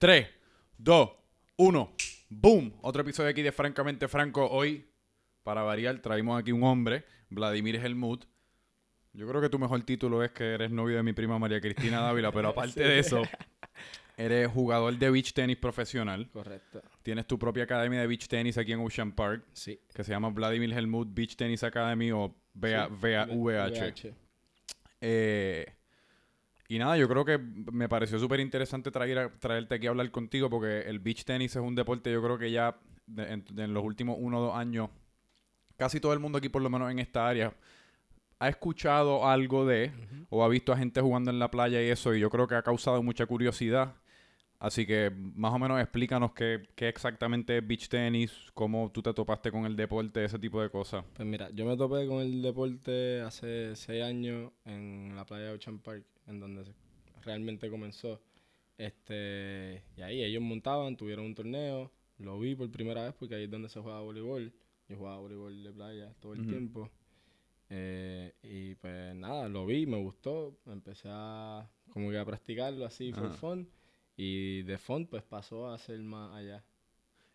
3, 2, 1. ¡Boom! Otro episodio aquí de Francamente Franco. Hoy, para variar, traemos aquí un hombre, Vladimir Helmut. Yo creo que tu mejor título es que eres novio de mi prima María Cristina Dávila, pero aparte de eso, eres jugador de beach tenis profesional. Correcto. Tienes tu propia academia de beach tenis aquí en Ocean Park, Sí. que se llama Vladimir Helmut Beach Tennis Academy o VA Sí, VAVH. Eh, y nada, yo creo que me pareció súper interesante traer, traerte aquí a hablar contigo porque el beach tenis es un deporte, yo creo que ya de- en, de- en los últimos uno o dos años, casi todo el mundo aquí, por lo menos en esta área, ha escuchado algo de o ha visto a gente jugando en la playa y eso, y yo creo que ha causado mucha curiosidad. Así que más o menos explícanos qué, qué exactamente es beach tenis, cómo tú te topaste con el deporte, ese tipo de cosas. Pues mira, yo me topé con el deporte hace seis años en la playa de Ocean Park, en donde realmente comenzó. Este, y ahí ellos montaban, tuvieron un torneo, lo vi por primera vez porque ahí es donde se juega voleibol. Yo jugaba voleibol de playa todo el tiempo. Eh, y pues nada, lo vi, me gustó, empecé a como que a practicarlo así for Ajá. fun. Y de fun pues pasó a ser más allá.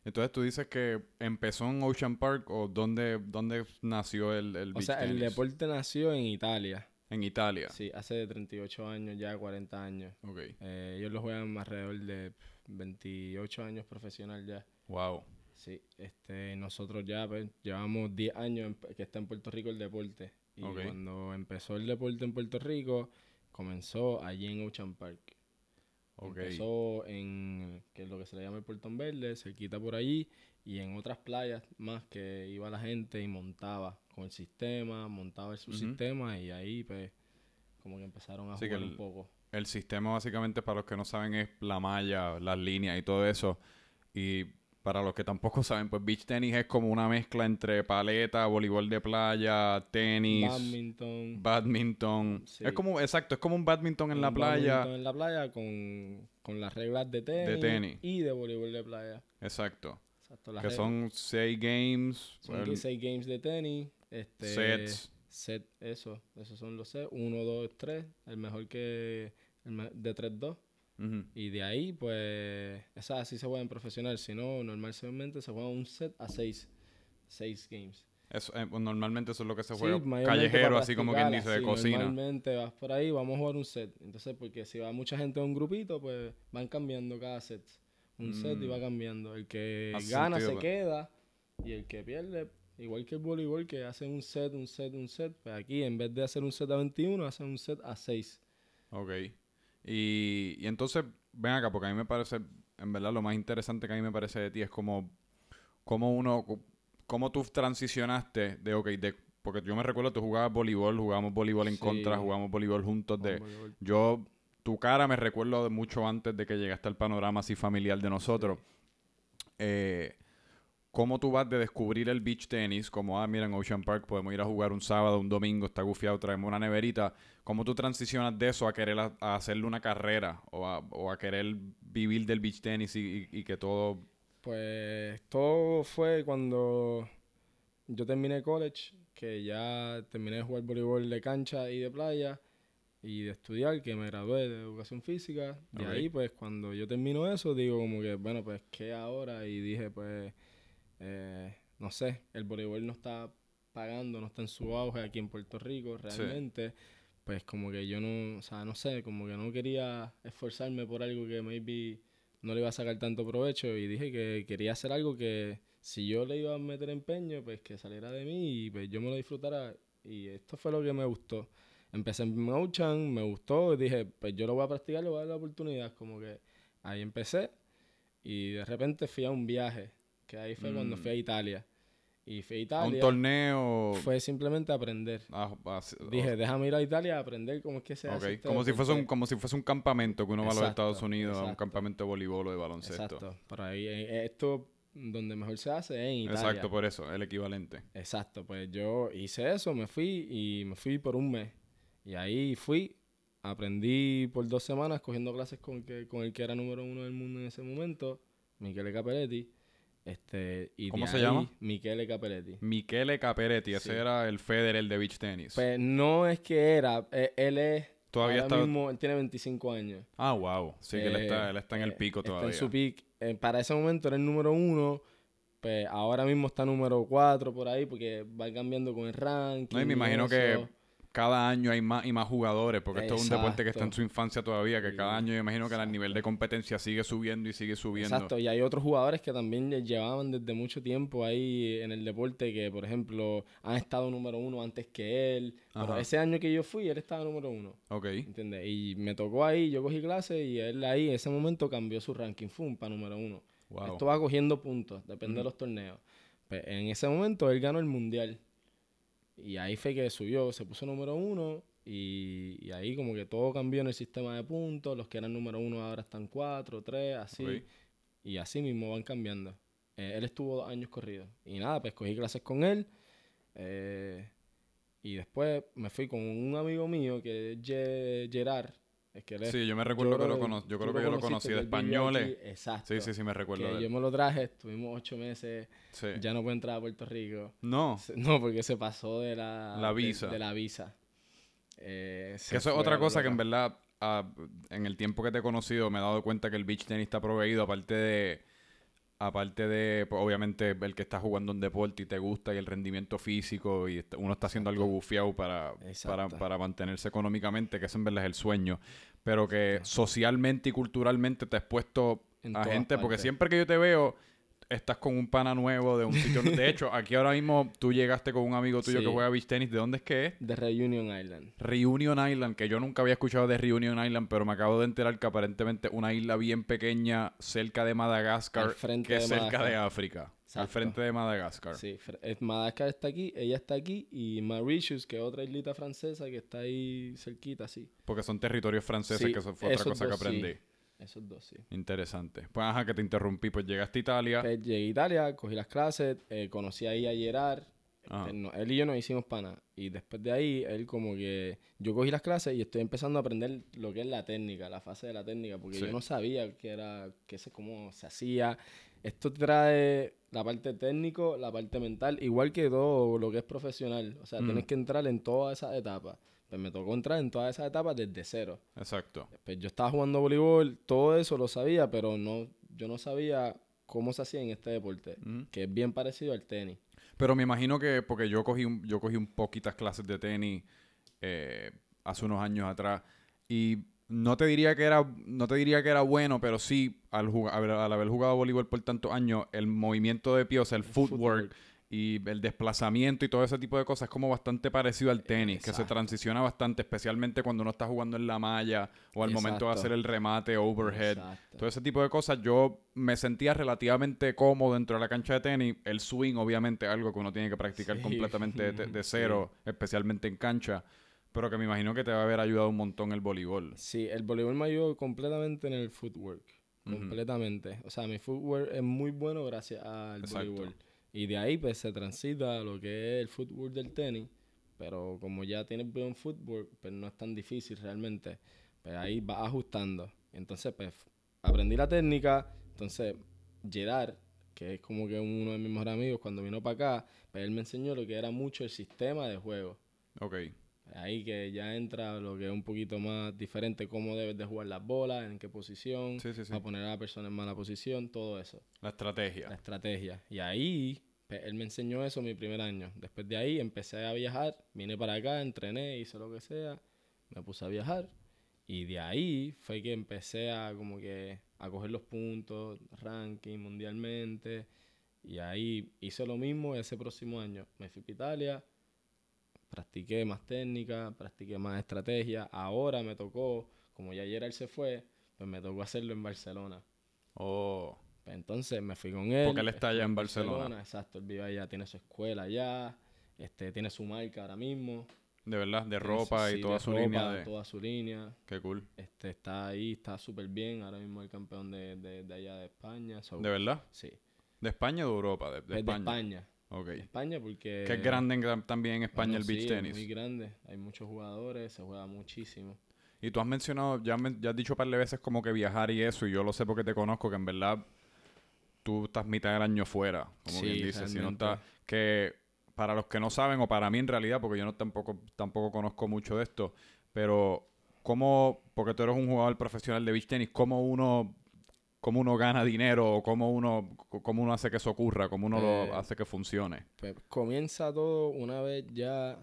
Entonces tú dices que empezó en Ocean Park o dónde, dónde nació el, el O beach sea, el deporte nació en Italia. En Italia. Sí, hace 38 años, ya 40 años. Ok. Eh, ellos lo juegan alrededor de pf, 28 años profesional ya. Wow. Sí, este, nosotros ya pues, llevamos 10 años en- que está en Puerto Rico el deporte. Y cuando empezó el deporte en Puerto Rico, comenzó allí en Ocean Park. Empezó en que es lo que se le llama el Portón Verde, se quita por allí y en otras playas más que iba la gente y montaba con el sistema, montaba el subsistema y ahí pues como que empezaron a Así jugar el- un poco. El sistema básicamente para los que no saben es la malla, las líneas y todo eso. Y para los que tampoco saben, pues beach tenis es como una mezcla entre paleta, voleibol de playa, tenis, Badminton. badminton. Sí. Es como, exacto, es como un badminton en un la playa. badminton en la playa con, con las reglas de tenis, tenis. y de voleibol de playa. Exacto. Exacto, Que reglas- son seis games, son el- 16 games de tenis. Este, Sets. Set, eso. Esos son los sets. 1, 2, 3. El mejor que. El me- de 3-2. Y de ahí, pues, esas así se juegan profesional. Si no, normalmente se juega un set a 6. 6 games. Eso, eh, pues, normalmente eso es lo que se Sí, juega mayormente callejero, así como quien dice, de cocina. Normalmente vas por ahí, vamos a jugar un set. Entonces, porque si va mucha gente a un grupito, pues van cambiando cada set. Un set y Mm. va cambiando. El que gana sentido, se pues. queda y el que pierde, igual que el voleibol, que hacen un set, un set, un set, pues aquí en vez de hacer un set a 21, hacen un set a 6. Ok. Y, y entonces, ven acá, porque a mí me parece, en verdad, lo más interesante que a mí me parece de ti es como, cómo uno, cómo tú transicionaste de, ok, de, porque yo me recuerdo, tú jugabas voleibol, jugábamos voleibol en Sí. contra, jugamos voleibol juntos de, yo, tu cara me recuerdo mucho antes de que llegaste al panorama así familiar de nosotros. Eh, ¿Cómo tú vas de descubrir el beach tenis? Como, ah, mira, en Ocean Park podemos ir a jugar un sábado, un domingo, está gufiado, traemos una neverita. ¿Cómo tú transicionas de eso a querer a, a hacerle una carrera o a, o a querer vivir del beach tenis y, y- y que todo... Pues todo fue cuando yo terminé college, que ya terminé de jugar voleibol de cancha y de playa y de estudiar, que me gradué de educación física. De Ok. ahí, pues cuando yo termino eso, digo como que, bueno, pues, ¿qué ahora? Y dije, pues, eh, no sé, el voleibol no está pagando, no está en su auge aquí en Puerto Rico Sí. realmente. Pues como que yo no, o sea, no sé, como que no quería esforzarme por algo que maybe no le iba a sacar tanto provecho y dije que quería hacer algo que si yo le iba a meter empeño, pues que saliera de mí y pues yo me lo disfrutara y esto fue lo que me gustó. Empecé en Ocean, me gustó y dije, pues yo lo voy a practicar, le voy a dar la oportunidad, como que ahí empecé y de repente fui a un viaje, que ahí fue cuando Mm. fui a Italia. Y fui a A Italia, un torneo... fue simplemente aprender. ah, ah, Dije, déjame ir a Italia a aprender cómo es que se hace Como si, fuese un, deporte". como si fuese un campamento que uno va a los Estados Unidos, a un campamento de voleibol o de baloncesto. Exacto. Por ahí, eh, esto donde mejor se hace es en Italia. Exacto, por eso, el equivalente. Exacto, pues yo hice eso, me fui y me fui por un mes. Y ahí fui, aprendí por dos semanas cogiendo clases con, que, con el que era número uno del mundo en ese momento, Michele Capelletti. Este, y ¿Cómo se ahí, llama? Michele Capelletti. Michele Caperetti, ese Sí. era el Federer de beach tennis. Pues no es que era, eh, él es Todavía Ahora está... mismo él tiene 25 años. Ah, wow. Sí, que él está, Eh, él está en el eh, pico todavía. Está en su peak. Eh, para ese momento era el número uno. Pues ahora mismo está número cuatro por ahí porque va cambiando con el ranking. No, y me imagino que cada año hay más y más jugadores, porque esto es un deporte que está en su infancia todavía, que cada año yo imagino que el nivel de competencia sigue subiendo y sigue subiendo. Exacto, y hay otros jugadores que también lle- llevaban desde mucho tiempo ahí en el deporte que, por ejemplo, han estado número uno antes que él. Pero ese año que yo fui, él estaba número uno. Ok. ¿Entiendes? Y me tocó ahí, yo cogí clase y él ahí, en ese momento cambió su ranking, fue para número uno. Wow. Esto va cogiendo puntos, depende de los torneos. Pues, en ese momento él ganó el mundial. Y ahí fue que subió, se puso número uno. Y, y ahí como que todo cambió en el sistema de puntos. Los que eran número uno ahora están cuatro, tres, así. Y así mismo van cambiando. Eh, él estuvo dos años corridos. Y nada, pues cogí clases con él. eh, y después me fui con un amigo mío que es Ge- Gerard. Es que él es Sí, yo me recuerdo que lo conocí. Yo creo que yo lo conocí de españoles. Exacto. Sí, sí, sí, me recuerdo Que de yo me lo traje, estuvimos ocho meses, Sí. ya no puedo entrar a Puerto Rico. No, No, porque se pasó de la, La visa. De, la visa. Eh, que eso es otra a cosa que en verdad, ah, en el tiempo que te he conocido, me he dado cuenta que el beach tennis está proveído, aparte de, aparte de, pues, obviamente, el que está jugando un deporte y te gusta y el rendimiento físico y uno está haciendo algo bufiado para, para, para mantenerse económicamente, que eso en verdad es el sueño, pero que socialmente y culturalmente te has puesto En a gente, porque siempre que yo te veo, estás con un pana nuevo de un sitio. de hecho, aquí ahora mismo tú llegaste con un amigo tuyo que Sí. juega beach tenis. ¿De dónde es que es? De Reunion Island. Reunion Island, que yo nunca había escuchado de Reunion Island, pero me acabo de enterar que aparentemente una isla bien pequeña cerca de Madagascar, frente que de es cerca Madagascar. de África, al frente de Madagascar. Sí, Madagascar está aquí, ella está aquí y Mauritius, que es otra islita francesa que está ahí cerquita, sí. Porque son territorios franceses, Sí, que eso fue otra cosa que dos sí. Esos dos, sí. Interesante. Pues ajá, que te interrumpí. Pues llegaste a Italia. Pues llegué a Italia, cogí las clases, eh, conocí ahí a Gerard. Eh, no, él y yo nos hicimos pana. Y después de ahí, él como que... Yo cogí las clases y estoy empezando a aprender lo que es la técnica, la fase de la técnica. Porque Sí. yo no sabía que era... Que ese cómo se hacía. Esto trae la parte técnico, la parte mental, igual que todo lo que es profesional. O sea, Mm. tienes que entrar en todas esas etapas. Pues me tocó entrar en todas esas etapas desde cero. Exacto. Pues yo estaba jugando voleibol, todo eso lo sabía, pero no, yo no sabía cómo se hacía en este deporte, Ujú. que es bien parecido al tenis. Pero me imagino que, porque yo cogí un, yo cogí un poquitas clases de tenis eh, hace unos años atrás. Y no te diría que era, no te diría que era bueno, pero sí, al, al, haber jugado voleibol por tantos años, el movimiento de pie, o sea, el, footwork, y el desplazamiento y todo ese tipo de cosas es como bastante parecido al tenis, que se transiciona bastante, especialmente cuando uno está jugando en la malla o al momento de hacer el remate overhead. Exacto. Todo ese tipo de cosas, yo me sentía relativamente cómodo dentro de la cancha de tenis. El swing, obviamente, es algo que uno tiene que practicar Sí. completamente de, de Sí. cero, especialmente en cancha. Pero que me imagino que te va a haber ayudado un montón el voleibol. Sí, el voleibol me ayudó completamente en el footwork. Completamente. O sea, mi footwork es muy bueno gracias al voleibol. Y de ahí pues se transita a lo que es el footwork del tenis. Pero como ya tienes buen footwork, pues no es tan difícil realmente. Pues ahí vas ajustando. Entonces, pues aprendí la técnica. Entonces, Gerard, que es como que uno de mis mejores amigos, cuando vino para acá, pues él me enseñó lo que era mucho el sistema de juego. Ok. Ahí que ya entra lo que es un poquito más diferente, cómo debes de jugar las bolas, en qué posición, Sí, sí, sí. a poner a la persona en mala posición, todo eso, La estrategia. la estrategia. Y ahí, pues, él me enseñó eso mi primer año. Después de ahí empecé a viajar, vine para acá, entrené, hice lo que sea, me puse a viajar. Y de ahí fue que empecé a como que a coger los puntos, ranking mundialmente. Y ahí hice lo mismo ese próximo año. Me fui a Italia, practiqué más técnica, practiqué más estrategia. Ahora me tocó, como ya ayer él se fue, pues me tocó hacerlo en Barcelona. Oh. Entonces me fui con él. Porque él está allá en Barcelona. Exacto, él vive allá, tiene su escuela allá, este, tiene su marca ahora mismo. De verdad, de ropa y toda de su ropa, línea de... Toda su línea. Qué cool. Este, está ahí, está súper bien. Ahora mismo es el campeón de, de, de allá de España. so- ¿De verdad? Sí. ¿De España o de Europa? De, de es de España. España. Ok. De España porque... Que es grande en- también en España Bueno, el beach sí, es tenis. muy grande. Hay muchos jugadores, se juega muchísimo. Y tú has mencionado, ya, men- ya has dicho un par de veces como que viajar y eso, y yo lo sé porque te conozco, que en verdad tú estás mitad del año fuera, como Sí, quien dice, si no realmente. está, que para los que no saben, o para mí en realidad, porque yo no tampoco, tampoco conozco mucho de esto, pero cómo, porque tú eres un jugador profesional de beach tenis, cómo uno, cómo uno gana dinero o cómo uno, cómo uno hace que eso ocurra, cómo uno Eh, lo hace que funcione. Pues comienza todo una vez ya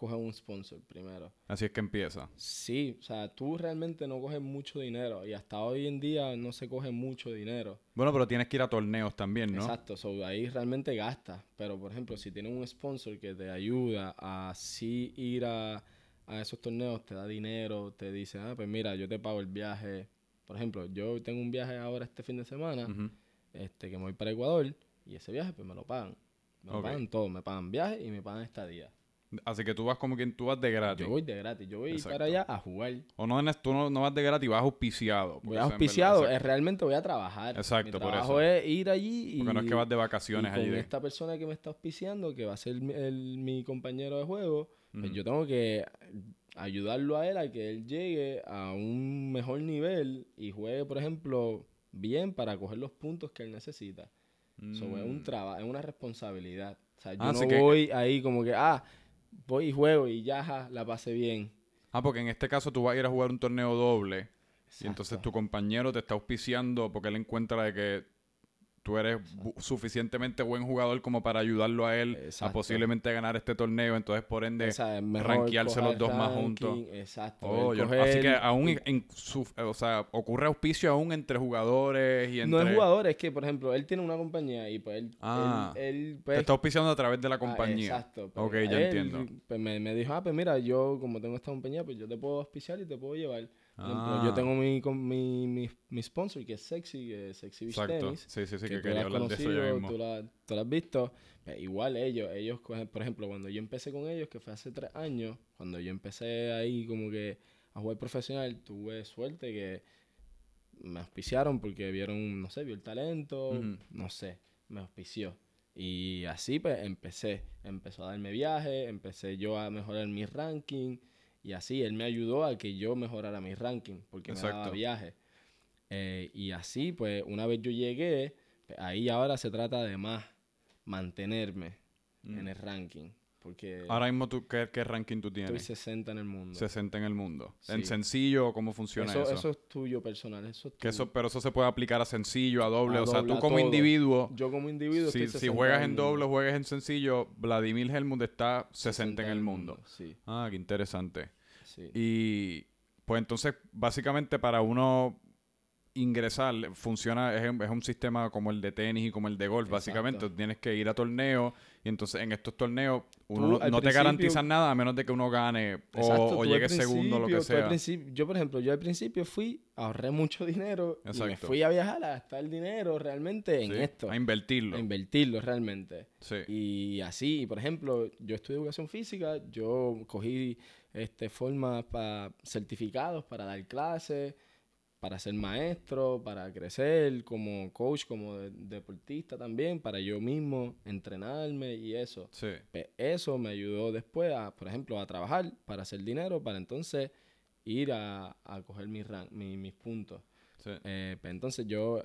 coges un sponsor primero. Así es que empieza. Sí, o sea, tú realmente no coges mucho dinero y hasta hoy en día no se coge mucho dinero. Bueno, pero tienes que ir a torneos también, ¿no? Exacto, so, ahí realmente gastas. Pero, por ejemplo, si tienes un sponsor que te ayuda a así ir a, a esos torneos, te da dinero, te dice, ah, pues mira, yo te pago el viaje. Por ejemplo, yo tengo un viaje ahora este fin de semana, este, que me voy para Ecuador, y ese viaje pues me lo pagan. Me lo Ok. pagan todo, me pagan viaje y me pagan estadía. Así que tú vas como quien tú vas de gratis. Yo voy de gratis, yo voy Exacto. para allá a jugar. O no, tú no, no vas de gratis, vas auspiciado. Voy auspiciado, es, realmente voy a trabajar. Exacto, Mi por trabajo eso. es ir allí y... Porque no es que vas de y vacaciones con allí. de- esta persona que me está auspiciando, que va a ser mi, el- mi compañero de juego, pues yo tengo que ayudarlo a él a que él llegue a un mejor nivel y juegue, por ejemplo, bien para coger los puntos que él necesita. So, es un Mm. trabajo, es una responsabilidad. O sea, yo Ah, no que- voy ahí como que, ah, voy y juego y ya ja, la pasé bien. Ah, porque en este caso tú vas a ir a jugar un torneo doble. Y entonces Exacto. tu compañero te está auspiciando porque él encuentra de que tú eres suficientemente buen jugador como para ayudarlo a él a posiblemente ganar este torneo. Entonces, por ende, rankearse los dos más juntos. Exacto. oh, el yo- coger- así que aún en, en su- o sea, ocurre auspicio aún entre jugadores y entre... No es jugador, es que, por ejemplo, él tiene una compañía y pues él, Ah, él, él, Te pues, está auspiciando a través de la ah, compañía. exacto. pues, Ok, ya él, entiendo. Pues me, me dijo, ah, pues mira, yo como tengo esta compañía, pues yo te puedo auspiciar y te puedo llevar. Por ejemplo, Ah. yo tengo mi, mi, mi, mi sponsor, que es Sexy, que es Sexy Beach Exacto. Tennis. Sí, sí, sí, que que, quería hablar de eso conocido, mismo. tú la, tú la has visto. Pues igual ellos, ellos por ejemplo, cuando yo empecé con ellos, que fue hace tres años, cuando yo empecé ahí como que a jugar profesional, tuve suerte que me auspiciaron porque vieron, no sé, vio el talento, no sé, me auspició. Y así pues empecé, empezó a darme viajes, empecé yo a mejorar mi ranking y así él me ayudó a que yo mejorara mi ranking porque me daba Exacto. viajes. Eh, y así pues una vez yo llegué, pues, ahí ahora se trata de más mantenerme en el ranking porque. Ahora mismo, tú, ¿qué, qué ranking tú estoy tienes? 60 en el mundo. 60 en el mundo. ¿En sencillo cómo funciona eso, eso? eso es tuyo personal, eso es Que eso, pero eso se puede aplicar a sencillo, a doble. A o sea, tú como todo. individuo, Yo como individuo si, estoy si 60 juegas en doble o juegas en sencillo, Vladimir Helmut está 60 en el mundo. Sí, Ah, qué interesante. sí. Y pues entonces, básicamente para uno ingresar, funciona, es, es un sistema como el de tenis y como el de golf, básicamente. Exacto. Tú Tienes que ir a torneos y entonces en estos torneos uno Tú, no, te garantizan nada a menos de que uno gane o, Exacto, llegue segundo, lo que sea. yo, por ejemplo, yo al principio fui, ahorré mucho dinero y me fui a viajar a gastar dinero realmente en Sí, esto. A invertirlo. A invertirlo realmente. Sí. Y así, por ejemplo, yo estudié educación física, yo cogí este formas para certificados para dar clases, para ser maestro, para crecer como coach, como de- deportista también, para yo mismo entrenarme y eso. Sí. Pues eso me ayudó después, a, por ejemplo, a trabajar para hacer dinero, para entonces ir a, a coger mi ran- mi- mis puntos. sí. Eh, pues entonces yo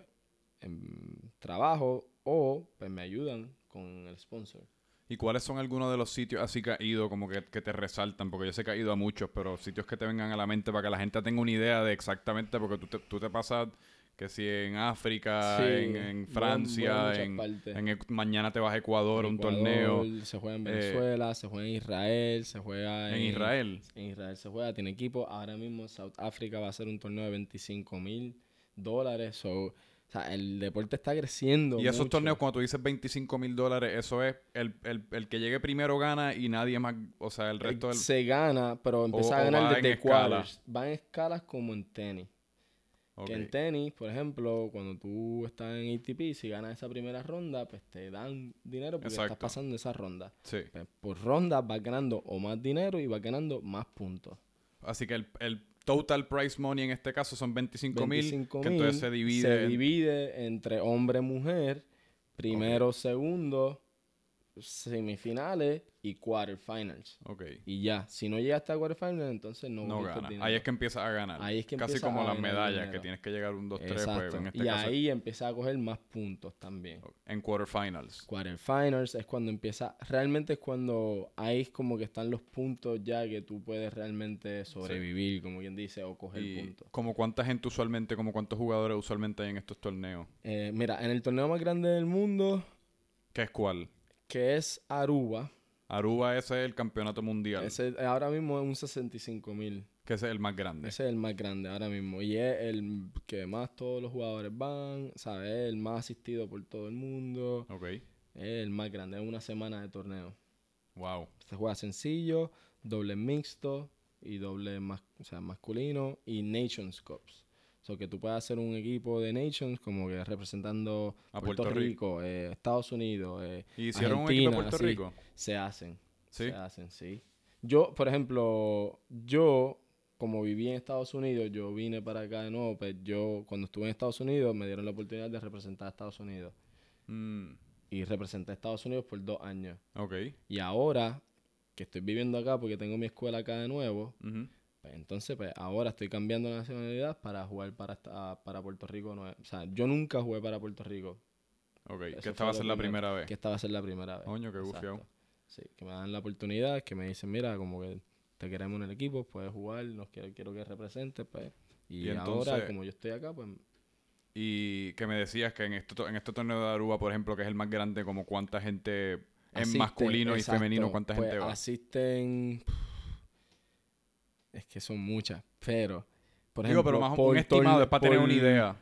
em, trabajo o pues me ayudan con el sponsor. ¿Y cuáles son algunos de los sitios así que has ido como que, que te resaltan? Porque yo sé que has ido a muchos, pero sitios que te vengan a la mente para que la gente tenga una idea de exactamente, porque tú te, tú te pasas que si en África, Sí, en, Francia, en, mañana te vas a Ecuador, a un Ecuador, torneo. Se juega en eh, Venezuela, se juega en Israel, se juega En Israel. En Israel se juega, tiene equipo. Ahora mismo South Africa va a ser un torneo de 25 mil dólares. So, o sea, el deporte está creciendo. Y esos torneos, cuando tú dices 25 mil dólares, eso es el, el, el que llegue primero gana y nadie más, o sea, el resto del... Se gana, pero empieza o a ganar desde quarters. Va en escalas como en tenis. Que en tenis, por ejemplo, cuando tú estás en ATP, si ganas esa primera ronda, pues te dan dinero porque Exacto. estás pasando esa ronda. Sí. Pues, por ronda vas ganando o más dinero y vas ganando más puntos. Así que el, el total price money en este caso son 25 mil, 25 que entonces se divide... se en- divide entre hombre y mujer, primero, segundo, semifinales y quarterfinals. Ok. Y ya, si no llegaste a quarterfinals, entonces no, No gana. dinero. Ahí es que empiezas a ganar. Ahí es que Casi como las medallas, que tienes que llegar un 2, 3, pues en este y caso ahí empiezas a coger más puntos también. en quarterfinals. Quarterfinals es cuando empieza, realmente es cuando ahí es como que están los puntos ya que tú puedes realmente sobrevivir, como quien dice, o coger Y puntos. como cuánta gente usualmente, como cuántos jugadores usualmente hay en estos torneos. Eh, mira, en el torneo más grande del mundo, ¿Qué es cuál? Que es Aruba, Aruba ese es el campeonato mundial, ese ahora mismo es un 65 mil. que ese es el más grande. Ese es el más grande ahora mismo. Y es el que más todos los jugadores van, ¿sabes? Es el más asistido por todo el mundo. Ok. Es el más grande. Es una semana de torneo. Wow. Se juega sencillo, doble mixto y doble mas- o sea, masculino y Nations Cups. O sea, que tú puedes hacer un equipo de Nations como que representando A Puerto, Puerto Rico, eh, Estados Unidos. eh, ¿Y hicieron un equipo de Argentina, Puerto. Rico? se hacen. Sí. Se hacen, sí. Yo, por ejemplo, yo, como viví en Estados Unidos, yo vine para acá de nuevo, pues yo, cuando estuve en Estados Unidos, me dieron la oportunidad de representar a Estados Unidos. Mm, Y representé a Estados Unidos por dos años. ok. Y ahora, que estoy viviendo acá porque tengo mi escuela acá de nuevo, pues entonces, pues ahora estoy cambiando la nacionalidad para jugar para, para Puerto Rico. nue- O sea, yo nunca jugué para Puerto Rico, Ok. Eso Que esta va a ser la primera vez. que esta va a ser la primera vez. Coño, qué gufiado. Sí, que me dan la oportunidad, que me dicen, mira, como que te queremos en el equipo, puedes jugar, nos quiero, quiero que representes, pues. Y, Y ahora, entonces- como yo estoy acá, pues Y que me decías que en este, en este torneo de Aruba, por ejemplo, que es el más grande, como cuánta gente en asisten, masculino y femenino, cuánta pues, gente va. Asisten. Es que son muchas, pero. Por Digo, ejemplo, pero más por un estimado es para tener una idea.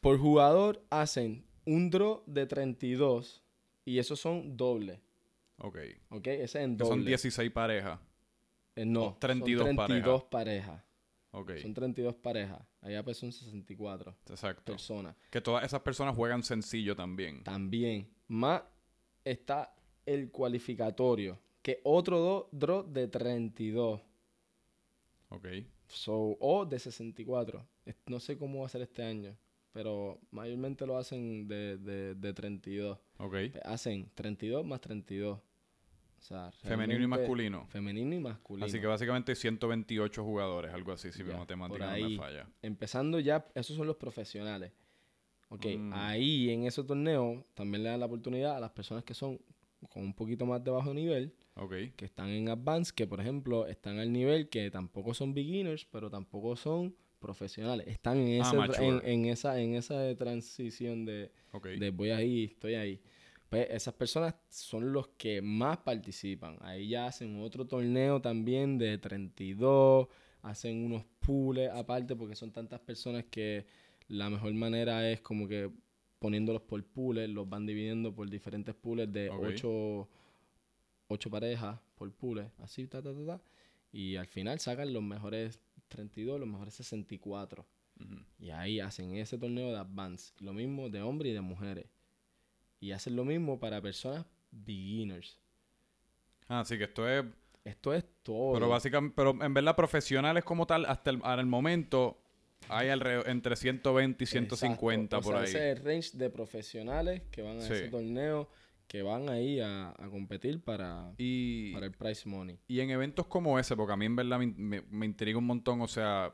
Por jugador hacen un draw de 32 y esos son doble. Ok. ¿Ok? Ese es en doble. son 16 parejas. Eh, no, o 32 son 32 parejas. Ok. Son 32 parejas. Allá pues son 64 Exacto. personas. Que todas esas personas juegan sencillo también. También. Más está el cualificatorio. Que otro do- draw de 32. Ok. So, o de 64. Es- No sé cómo va a ser este año. Pero mayormente lo hacen de, de, de 32. Ok. Pues Hacen 32 más 32. O sea, Femenino y masculino. Femenino y masculino. Así que básicamente hay 128 jugadores, algo así, si mi matemática no me falla. empezando ya, esos son los profesionales. Ok, Mm. ahí en ese torneo también le dan la oportunidad a las personas que son con un poquito más de bajo nivel, Ok. que están en advance, que por ejemplo están al nivel que tampoco son beginners, pero tampoco son profesionales. Están en, ese, Amateur. en, en esa, en esa transición de voy ahí, estoy ahí. Pues esas personas son los que más participan. Ahí ya hacen otro torneo también de 32, hacen unos pools aparte porque son tantas personas que la mejor manera es como que poniéndolos por pools, los van dividiendo por diferentes pools de Ok. 8 ocho parejas por pools, así, ta, ta, ta, ta. Y al final sacan los mejores 32, los mejores 64. Ujú. Y ahí hacen ese torneo de advance. Lo mismo de hombres y de mujeres. Y hacen lo mismo para personas beginners. Ah, sí que esto es... Esto es todo. Pero básicamente, pero en verdad profesionales como tal, hasta el, al momento hay alrededor entre 120 y 150 Exacto. O por sea, ahí. Ese es el range de profesionales que van a Sí. ese torneo, que van ahí a, a competir para, Y, para el prize money. y en eventos como ese, porque a mí en verdad me, me- me intriga un montón, o sea,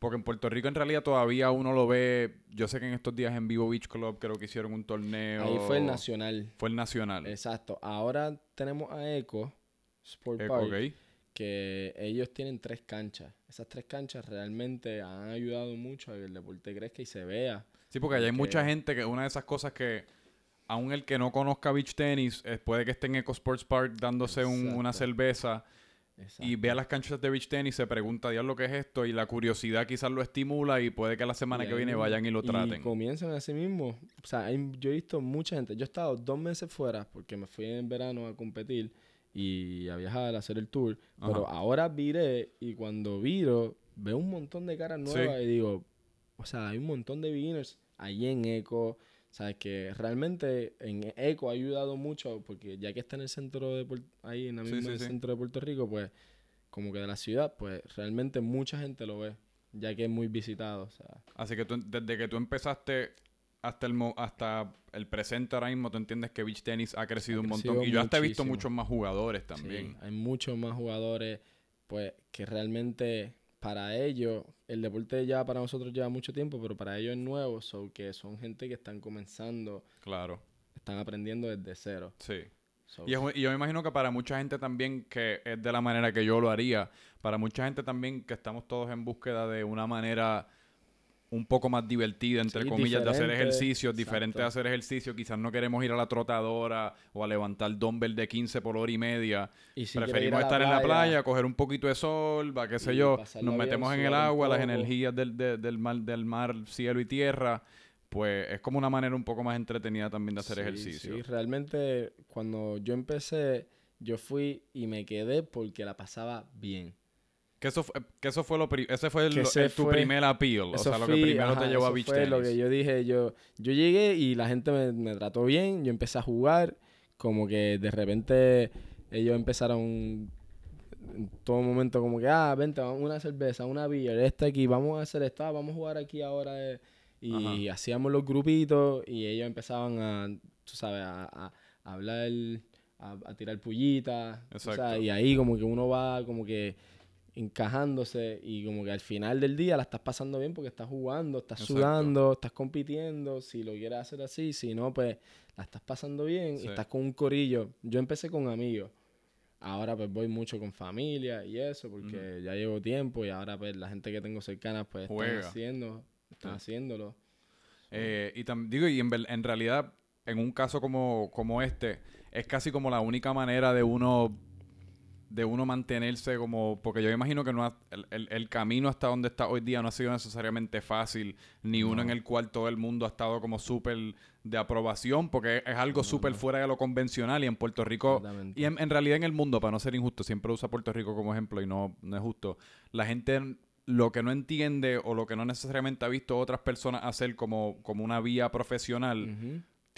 porque en Puerto Rico en realidad todavía uno lo ve, yo sé que en estos días en Vivo Beach Club creo que hicieron un torneo. Ahí fue el nacional. Fue el nacional. Exacto. Ahora tenemos a Eco Sport Eh, Park. Que ellos tienen tres canchas. Esas tres canchas realmente han ayudado mucho a que el deporte crezca y se vea. Sí, porque allá hay mucha gente que una de esas cosas que, aun el que no conozca beach tenis, eh, puede que esté en Eco Sports Park dándose un- una Exacto. cerveza y vea las canchas de beach tenis, se pregunta, Dios, lo que es esto, y la curiosidad quizás lo estimula y puede que la semana Y que ahí viene vayan y lo traten. comienzan así mismo. O sea, hay- yo he visto mucha gente. Yo he estado dos meses fuera porque me fui en verano a competir y a viajar, a hacer el tour. Pero Ajá. ahora viré y cuando viro veo un montón de caras Sí. nuevas y digo, o sea, hay un montón de beginners allí en Eco. Sabes que realmente en Eco ha ayudado mucho porque ya que está en el centro de Puer- ahí en la misma sí, sí. centro de Puerto Rico, pues como que de la ciudad, pues realmente mucha gente lo ve, ya que es muy visitado, o sea, Así que tú, desde que tú empezaste hasta el, mo- hasta el presente ahora mismo, tú entiendes que beach tenis ha crecido Ha un crecido montón. Y yo hasta he visto muchos más jugadores Sí, también. hay muchos más jugadores, pues, que realmente para ellos, el deporte ya para nosotros lleva mucho tiempo, pero para ellos es nuevo, so que son gente que están comenzando, Claro, están aprendiendo desde cero. sí. So, Y, es y yo me imagino que para mucha gente también, que es de la manera que yo lo haría, para mucha gente también que estamos todos en búsqueda de una manera un poco más divertida, entre Sí, comillas, de hacer ejercicios, diferente de hacer ejercicio. Quizás no queremos ir a la trotadora o a levantar dumbbell de 15 por hora y media. y si Preferimos estar en la playa, coger un poquito de sol, va, qué sé yo, nos metemos en el agua, las energías del, de- del, mar, del mar, cielo y tierra, pues es como una manera un poco más entretenida también de hacer Sí, ejercicio. Sí, realmente cuando yo empecé, yo fui y me quedé porque la pasaba bien. Que eso, fue, que eso fue lo ese fue el- ese el- tu fue- primer appeal, o sea, lo que fui- primero te ajá, llevó a beach fue lo tennis. que yo dije, yo, yo llegué y la gente me, me trató bien, yo empecé a jugar, como que de repente ellos empezaron en todo momento como que, ah, vente, vamos una cerveza, una beer, esta aquí, vamos a hacer esta, vamos a jugar aquí ahora. eh". Y hacíamos los grupitos y ellos empezaban a, tú sabes, a, a- a hablar, a, a tirar pullitas. Y ahí como que uno va como que encajándose y como que al final del día la estás pasando bien porque estás jugando, estás Exacto. sudando, estás compitiendo, si lo quieres hacer así, si no, pues la estás pasando bien Sí. y estás con un corillo. Yo empecé con amigos, ahora pues voy mucho con familia y eso porque ya llevo tiempo y ahora pues la gente que tengo cercana pues están Juega. haciendo, están Sí. haciéndolo. Eh, y digo, y en, en realidad, en un caso como, como este, es casi como la única manera de uno de uno mantenerse como, porque yo imagino que no ha- el, el- el camino hasta donde está hoy día no ha sido necesariamente fácil, ni uno en el cual todo el mundo ha estado como súper de aprobación, porque es algo súper fuera de lo convencional y en Puerto Rico, y en, en realidad en el mundo, para no ser injusto, siempre usa Puerto Rico como ejemplo y no, no es justo, la gente lo que no entiende o lo que no necesariamente ha visto otras personas hacer como, como una vía profesional.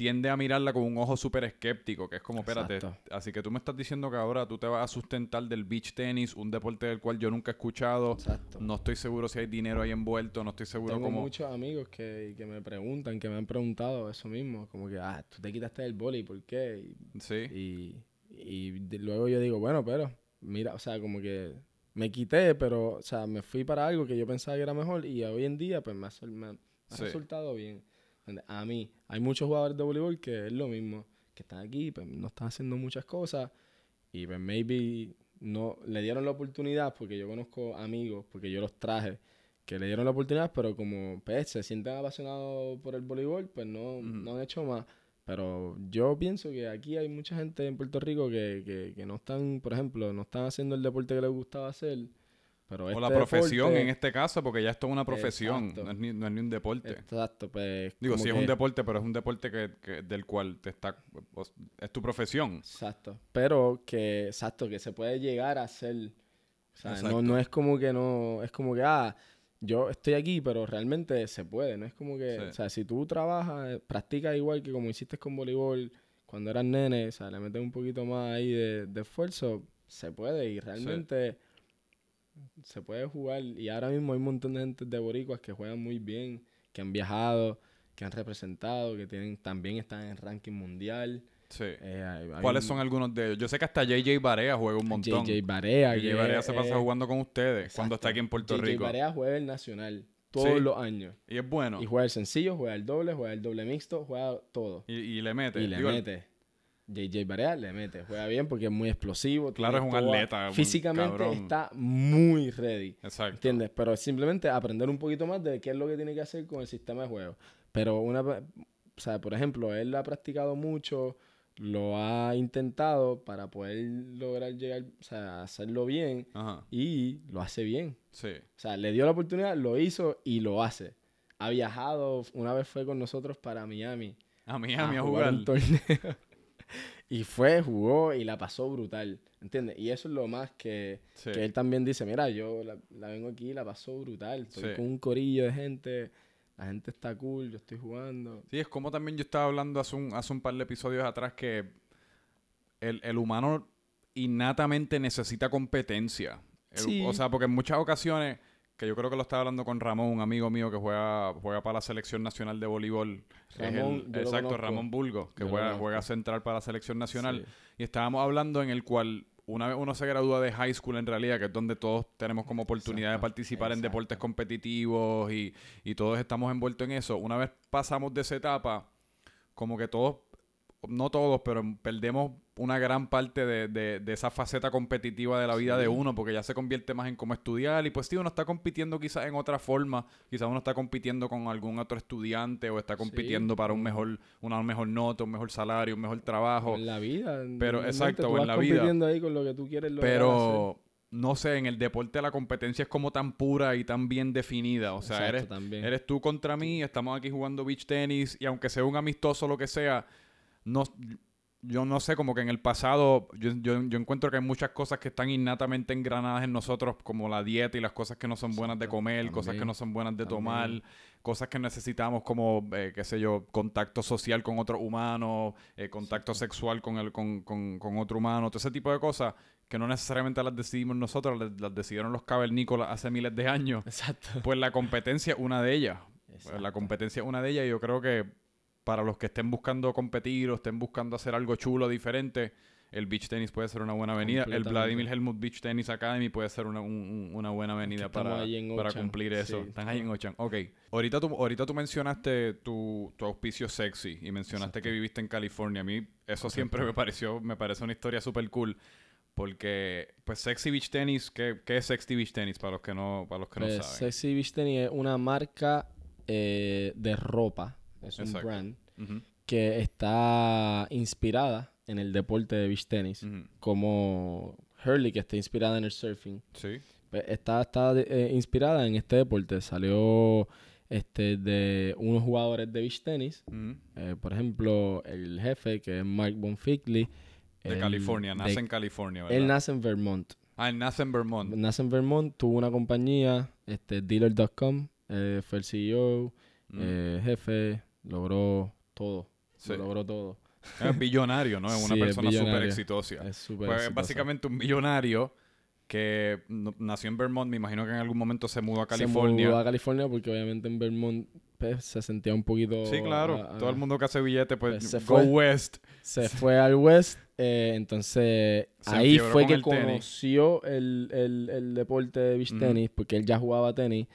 Tiende a mirarla con un ojo súper escéptico, que es como, espérate, Exacto. así que tú me estás diciendo que ahora tú te vas a sustentar del beach tenis, un deporte del cual yo nunca he escuchado, Exacto. no estoy seguro si hay dinero ahí envuelto, no estoy seguro Tengo cómo... muchos amigos que, que me preguntan, que me han preguntado eso mismo, como que, ah, tú te quitaste el boli, ¿por qué? Y, Sí, y, y luego yo digo, bueno, pero, mira, o sea, como que me quité, pero, o sea, me fui para algo que yo pensaba que era mejor y hoy en día, pues, me ha, me ha- me ha Sí. resultado bien. A mí, hay muchos jugadores de voleibol que es lo mismo, que están aquí, pues, no están haciendo muchas cosas y, pues, maybe no le dieron la oportunidad porque yo conozco amigos, porque yo los traje, que le dieron la oportunidad, pero como pues, se sienten apasionados por el voleibol, pues no, no han hecho más. Pero yo pienso que aquí hay mucha gente en Puerto Rico que, que, que no están, por ejemplo, no están haciendo el deporte que les gustaba hacer. Pero o este la profesión deporte- en este caso, porque ya esto es una profesión, no es, ni, no es ni un deporte. Exacto, pues. Digo, sí es un deporte, pero es un deporte que, que- del cual te está... es tu profesión. Exacto. Pero que, exacto, que se puede llegar a hacer. O sea, no, no es como que no, es como que, ah, yo estoy aquí, pero realmente se puede. No es como que, Sí. o sea, si tú trabajas, eh, practicas igual que como hiciste con voleibol cuando eras nene, o sea, le metes un poquito más ahí de, de esfuerzo, se puede y realmente se puede jugar. Y ahora mismo hay un montón de gente de boricuas que juegan muy bien, que han viajado, que han representado, que tienen también están en ranking mundial. Sí. Eh, hay- hay ¿Cuáles un- son algunos de ellos? Yo sé que hasta JJ Barea juega un montón. JJ Barea. JJ Barea se pasa jugando con ustedes cuando está aquí en Puerto JJ Rico. Barea juega el nacional todos Sí. los años. Y es bueno. Y juega el sencillo, juega el doble, juega el doble mixto, juega todo. Y, y le mete. Y le Digo, mete. JJ Barea le mete. Juega bien porque es muy explosivo. Claro, es un atleta, Físicamente cabrón. está muy ready. Exacto. ¿Entiendes? Pero es simplemente aprender un poquito más de qué es lo que tiene que hacer con el sistema de juego. Pero una, o sea, por ejemplo, él ha practicado mucho, lo ha intentado para poder lograr llegar, o sea, hacerlo bien Ajá. y lo hace bien. Sí. O sea, le dio la oportunidad, lo hizo y lo hace. Ha viajado, una vez fue con nosotros para Miami A Miami a, a jugar. un torneo. y fue, jugó y la pasó brutal. ¿Entiendes? Y eso es lo más que, Sí. que él también dice, mira, yo la, la vengo aquí y la pasó brutal. Estoy Sí. con un corillo de gente, la gente está cool, yo estoy jugando. Sí, es como también yo estaba hablando hace un, hace un par de episodios atrás que el, el humano innatamente necesita competencia. El- Sí. O sea, porque en muchas ocasiones que yo creo que lo estaba hablando con Ramón, un amigo mío que juega, juega para la selección nacional de voleibol. El- exacto. Ramón Bulgo, que Yo juega, juega central para la selección nacional. Sí. Y estábamos hablando en el cual una vez uno se gradúa de high school en realidad, que es donde todos tenemos como oportunidad de Exacto, participar en deportes competitivos y, y todos estamos envueltos en eso. Una vez pasamos de esa etapa, como que todos, no todos, pero perdemos una gran parte de, de- de esa faceta competitiva de la vida de uno, porque ya se convierte más en cómo estudiar. Y pues sí, uno está compitiendo quizás en otra forma. Quizás uno está compitiendo con algún otro estudiante o está compitiendo para un mejor, una mejor nota, un mejor salario, un mejor trabajo. En la vida. Pero, exacto, tú en la vida. compitiendo ahí con lo que tú quieres lograr hacer. Pero no sé, en el deporte la competencia es como tan pura y tan bien definida. O sea, Exacto, eres, eres tú contra mí, estamos aquí jugando beach tenis y aunque sea un amistoso lo que sea, no, yo no sé, como que en el pasado yo, yo, yo encuentro que hay muchas cosas que están innatamente engranadas en nosotros, como la dieta y las cosas que no son buenas de comer, cosas que no son buenas de también. tomar, cosas que necesitamos como, eh, qué sé yo, contacto social con otro humano, eh, contacto sexual con, el, con, con, con otro humano, todo ese tipo de cosas que no necesariamente las decidimos nosotros, las, las decidieron los cavernícolas hace miles de años. Exacto. Pues la competencia es una de ellas. Exacto. La competencia es una de ellas y yo creo que para los que estén buscando competir o estén buscando hacer algo chulo, diferente, el beach tennis puede ser una buena avenida. El. Vladimir Helmut Beach Tennis Academy puede ser una, un- un- una buena avenida para, para cumplir eso. sí. Están ahí en Ochan. Ok. Ahorita tú, ahorita tú mencionaste tu, tu auspicio sexy y mencionaste que viviste en California. A mí eso siempre me pareció, me parece una historia súper cool. Porque, pues, Sexy Beach Tennis, ¿qué, qué es Sexy Beach Tennis para los que no, para los que Pues, no saben? Sexy Beach Tennis es una marca eh, de ropa. Es un brand que está inspirada en el deporte de beach tenis. ujú. Como Hurley, que está inspirada en el surfing. Sí. Pues, está está eh, inspirada en este deporte. Salió este de unos jugadores de beach tenis. ujú. Eh, por ejemplo, el jefe, que es Mark Bonfigley. De él- California, nace de- en California, ¿verdad? Él nace en Vermont. ah, él nace en Vermont. Nace en Vermont, tuvo una compañía, este, dealer.com, eh, fue el CEO, eh, jefe, logró todo. Sí. Lo logró todo. Es billonario, ¿no? Es una Sí, persona súper exitosa. Es súper Pues es exitoso. básicamente un millonario que nació en Vermont. Me imagino que en algún momento se mudó a Se California. mudó a California porque obviamente en Vermont pues, se sentía un poquito... Sí, claro. a- a- Todo el mundo que hace billete, pues, Pues se go fue. west. Se fue al West, eh, entonces Se ahí fue que el conoció el, el- el deporte de beach tenis, porque él ya jugaba tenis.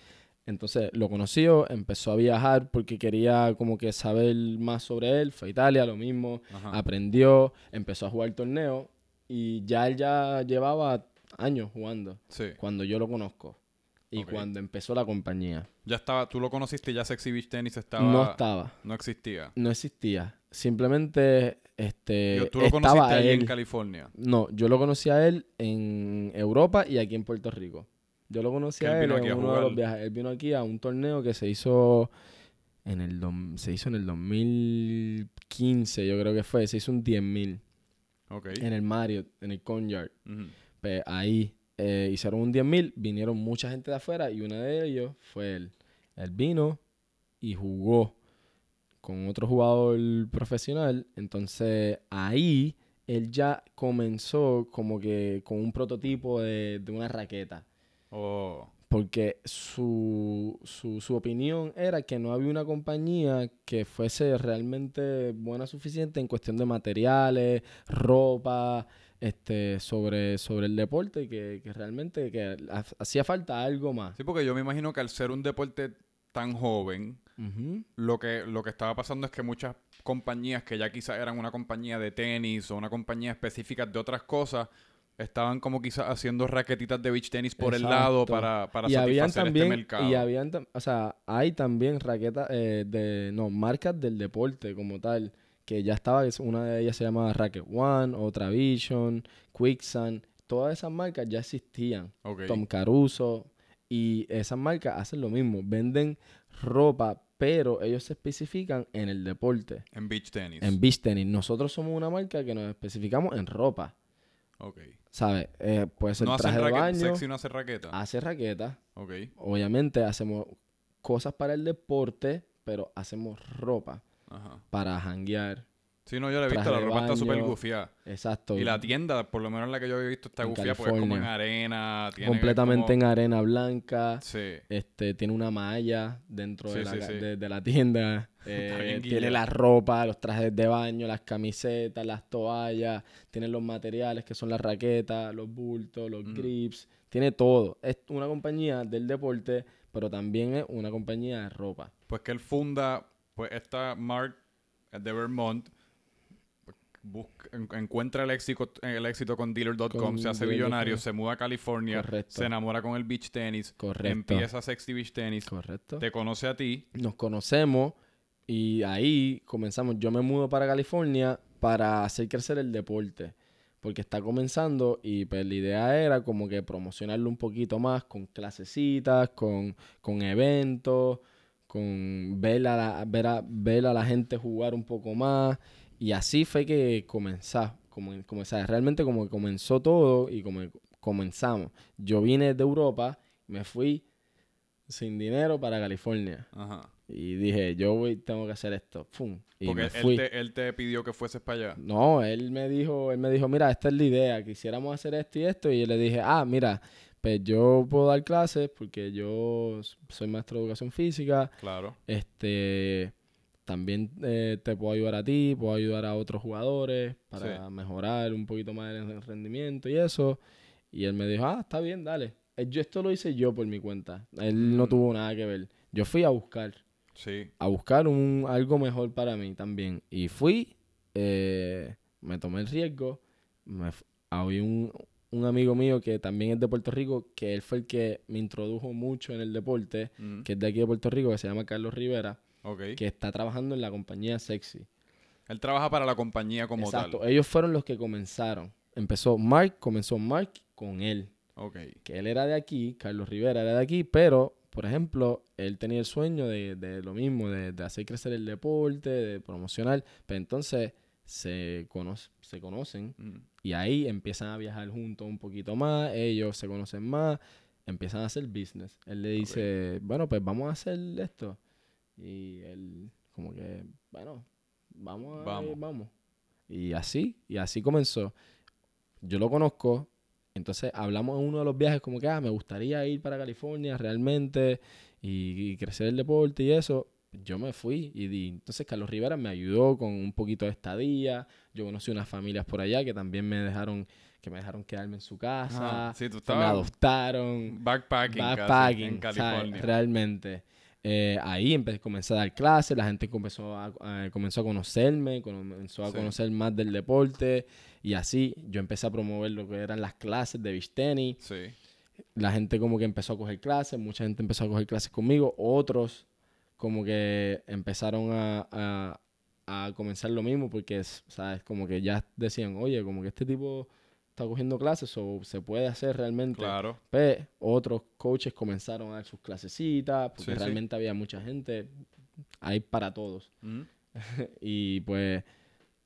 Entonces lo conoció, empezó a viajar porque quería como que saber más sobre él. Fue a Italia, lo mismo. Ajá. Aprendió, empezó a jugar torneo y ya él ya llevaba años jugando Sí. cuando yo lo conozco y cuando empezó la compañía. Ya estaba, tú lo conociste ya Sexy Beach Tennis estaba... No estaba, no existía. no existía. Simplemente este, tú lo estaba conociste ahí en California. No, yo lo conocí a él en Europa y aquí en Puerto Rico. Yo lo conocí a él en a uno de los viajes. Él vino aquí a un torneo que se hizo en el dom- se hizo en el 2015, yo creo que fue. Se hizo un 10.000 Ok. en el Marriott, en el Conyard. Ujú. Pues ahí eh, hicieron un 10.000, vinieron mucha gente de afuera y uno de ellos fue él. Él vino y jugó con otro jugador profesional. Entonces ahí él ya comenzó como que con un prototipo de, de una raqueta. Oh, Porque su, su, su opinión era que no había una compañía que fuese realmente buena suficiente en cuestión de materiales, ropa, este, sobre, sobre el deporte, que, que realmente que ha- hacía falta algo más. Sí, porque yo me imagino que al ser un deporte tan joven, lo que, lo que estaba pasando es que muchas compañías que ya quizás eran una compañía de tenis o una compañía específica de otras cosas, estaban como quizás haciendo raquetitas de beach tenis por el lado para, para y satisfacer también, este mercado. y habían, o sea, hay también raquetas eh, de, no, marcas del deporte como tal, que ya estaba, es- una de ellas se llama Racket One, otra Vision, Quicksand, todas esas marcas ya existían. Tom Caruso, y esas marcas hacen lo mismo, venden ropa, pero ellos se especifican en el deporte, En beach tenis. en beach tenis. Nosotros somos una marca que nos especificamos en ropa, Ok. ¿sabes? Eh, puede ser No traje de raqueta. baño, Sexy no hace raqueta. hace raquetas, Ok. obviamente hacemos cosas para el deporte, pero hacemos ropa Ajá. para janguear, Sí, no, yo la he visto, la ropa está súper gufiada. Exacto. Y la tienda, por lo menos la que yo había visto, está gufiada porque es como en arena. Tiene completamente como- en arena blanca. Sí. Este, tiene una malla dentro de, la, sí, sí. de- de la tienda. Eh, bien tiene la ropa, los trajes de baño, las camisetas, las toallas. Tiene los materiales que son las raquetas, los bultos, los Ujú. grips. Tiene todo. Es una compañía del deporte, pero también es una compañía de ropa. Pues que él funda, pues esta Mark de Vermont, busca- en- encuentra el éxito, el éxito con Dealer.com, se hace millonario, se muda a California, Correcto. se enamora con el beach tenis, Correcto. empieza Sexy Beach Tennis, Correcto. te conoce a ti, nos conocemos y ahí comenzamos. Yo me mudo para California para hacer crecer el deporte. Porque está comenzando y pues la idea era como que promocionarlo un poquito más con clasecitas, con, con eventos, con ver a, la, ver, a, ver a la gente jugar un poco más. Y así fue que comenzó. Como. Realmente como comenzó todo y como comenzamos. Yo vine de Europa, me fui sin dinero para California. Ajá. Y dije, yo voy, tengo que hacer esto. ¡Pum! Y porque me él fui. te, él te pidió que fueses para allá. No, él me dijo, él me dijo, mira, esta es la idea, quisiéramos hacer esto y esto. Y yo le dije, ah, mira, pues yo puedo dar clases porque yo soy maestro de educación física. Claro. Este, también eh, te puedo ayudar a ti, puedo ayudar a otros jugadores para Sí. mejorar un poquito más el rendimiento y eso. Y él me dijo, ah, está bien, dale. Eh, Yo esto lo hice yo por mi cuenta. Él no Mm. tuvo nada que ver. Yo fui a buscar Sí. a buscar un, algo mejor para mí también. Y fui, eh, me tomé el riesgo. Me, había un, un amigo mío que también es de Puerto Rico, que él fue el que me introdujo mucho en el deporte, Ujú. que es de aquí de Puerto Rico, que se llama Carlos Rivera, que está trabajando en la compañía Sexy. Él trabaja para la compañía como Exacto, tal. ellos fueron los que comenzaron. Empezó Mark, comenzó Mark con él. Ok. que él era de aquí, Carlos Rivera era de aquí, pero, por ejemplo, él tenía el sueño de, de lo mismo, de, de hacer crecer el deporte, de promocionar, pero entonces se, conoce, se conocen Ujú. y ahí empiezan a viajar juntos un poquito más, ellos se conocen más, empiezan a hacer business. Él le dice, bueno, pues vamos a hacer esto. Y él como que, bueno, vamos, a- Vamos. vamos. Y así, y así comenzó. Yo lo conozco, entonces hablamos en uno de los viajes como que, ah, me gustaría ir para California realmente y, y crecer el deporte y eso. Yo me fui y di, entonces Carlos Rivera me ayudó con un poquito de estadía. Yo conocí unas familias por allá que también me dejaron, que me dejaron quedarme en su casa. Ah, sí, tú que me estabas adoptaron. backpacking, casi Backpacking, en ¿sabes? California. realmente. Eh, ahí comencé a dar clases, la gente comenzó a, a- comenzó a conocerme, comenzó a Sí. conocer más del deporte y así yo empecé a promover lo que eran las clases de beach tenis. Sí. La gente como que empezó a coger clases, mucha gente empezó a coger clases conmigo, otros como que empezaron a, a, a comenzar lo mismo porque, es, ¿sabes? Como que ya decían, oye, como que este tipo está cogiendo clases o se puede hacer realmente. Claro. Pues otros coaches comenzaron a dar sus clasecitas porque Sí, sí. realmente había mucha gente. Hay para todos. Ujú. Y pues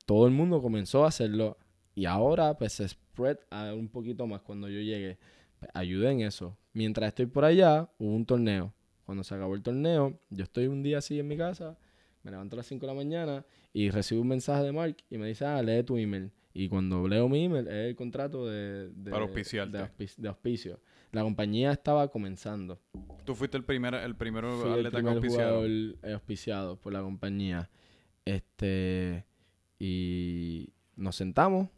todo el mundo comenzó a hacerlo. Y ahora pues se spread a un poquito más cuando yo llegué. Pues, ayudé en eso. Mientras estoy por allá, hubo un torneo. Cuando se acabó el torneo, yo estoy un día así en mi casa, me levanto a las 5 de la mañana y recibo un mensaje de Mark y me dice, ah, lee tu email. Y cuando leo mi email, es el contrato de, de, Para auspiciarte. de, auspi- de auspicio. La compañía estaba comenzando. Tú fuiste el primer, el primero Fui el atleta que primer auspiciaron. jugador eh, auspiciado por la compañía. Este, y nos sentamos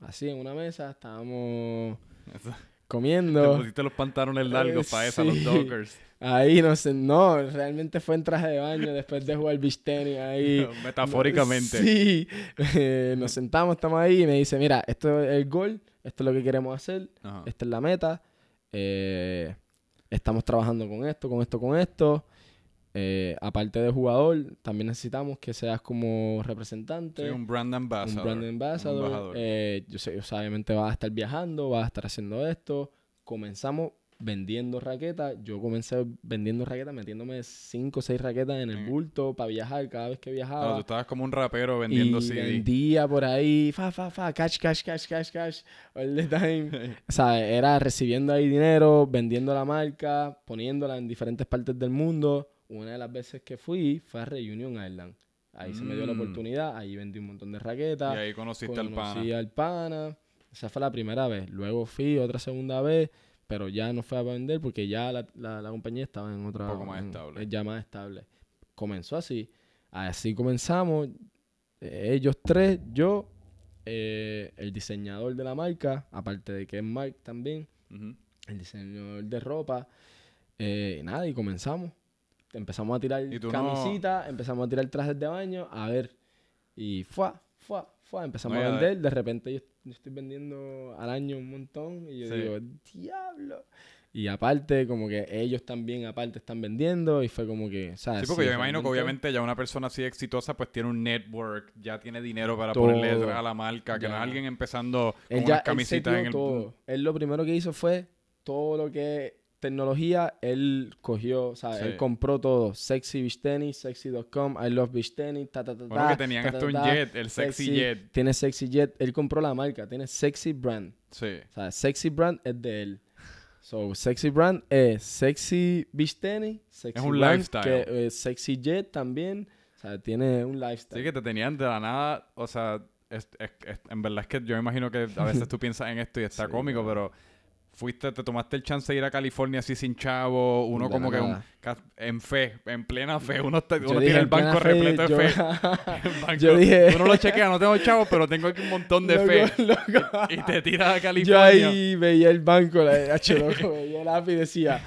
así en una mesa, estábamos Eso. Te comiendo. pusiste los pantalones largos Eh, para eso, los sí. Dockers. Ahí no sé, no, realmente fue en traje de baño después de jugar beach tenis ahí. Metafóricamente. Sí, Eh, nos sentamos, estamos ahí y me dice, mira, esto es el gol, esto es lo que queremos hacer, Ajá. esta es la meta, eh, estamos trabajando con esto, con esto, con esto. Eh, aparte de jugador, también necesitamos que seas como representante, Sí, un brand un ambassador. brand un ambassador. embajador. Eh, yo sé, o sea, obviamente vas a estar viajando, vas a estar haciendo esto. Comenzamos vendiendo raquetas. Yo comencé vendiendo raquetas, metiéndome 5 o 6 raquetas en el Mm. bulto para viajar cada vez que viajaba. Claro, tú estabas como un rapero vendiendo y CD. vendía por ahí, fa, fa, fa, cash, cash, cash, cash, cash, all the time. o sea, era recibiendo ahí dinero, vendiendo la marca, poniéndola en diferentes partes del mundo. Una de las veces que fui fue a Reunion Island. Ahí se me dio la Mm. oportunidad, ahí vendí un montón de raquetas. Y ahí conociste al pana. Conocí al pana. Esa fue la primera vez. Luego fui otra segunda vez, pero ya no fue a vender porque ya la, la- la compañía estaba en otra... poco más en- estable. es ya más estable. Comenzó así. Así comenzamos. eh, ellos tres, yo, eh, el diseñador de la marca, aparte de que es Mark también, el diseñador de ropa. eh, y nada, y comenzamos. Empezamos a tirar ¿Y tú no- camisetas, empezamos a tirar trajes de baño, a ver. Y fue, fue, fue, empezamos No, a vender. De repente yo, yo estoy vendiendo al año un montón. Y yo Sí. digo, diablo. Y aparte, como que ellos también, aparte, están vendiendo. Y fue como que, ¿sabes? Sí, porque yo me imagino que obviamente ya una persona así exitosa pues tiene un network, ya tiene dinero para Todo. ponerle a la marca, que no es alguien empezando con Él unas ya él se camisetas en el... todo. Él lo primero que hizo fue todo lo que tecnología, él cogió, o sea, Sí. él compró todo. Sexy Beach Tennis, sexy.com, I love Beach Tennis, ta ta ta Bueno, ta, que tenían ta, ta, hasta un jet, el Sexy Jet. Tiene Sexy Jet, él compró la marca, tiene Sexy Brand. Sí. O sea, Sexy Brand es de él. So, Sexy Brand es Sexy Beach Tennis, Sexy un Brand, lifestyle. que, eh, Sexy Jet también, o sea, tiene un lifestyle. Sí, que te tenían de la nada, o sea, es- es- es- en verdad es que yo me imagino que a veces tú piensas en esto y está Sí, cómico, pero fuiste, te tomaste el chance de ir a California así sin chavo, uno De como que un- en fe, en plena fe, uno, Yo tiene el banco fe, repleto de yo- fe. Banco- Yo dije- Uno lo chequea, no tengo chavo, pero tengo aquí un montón de fe. Loco. Y te tiras a Yo California. ahí veía el banco, la H, loco, veía el app y decía,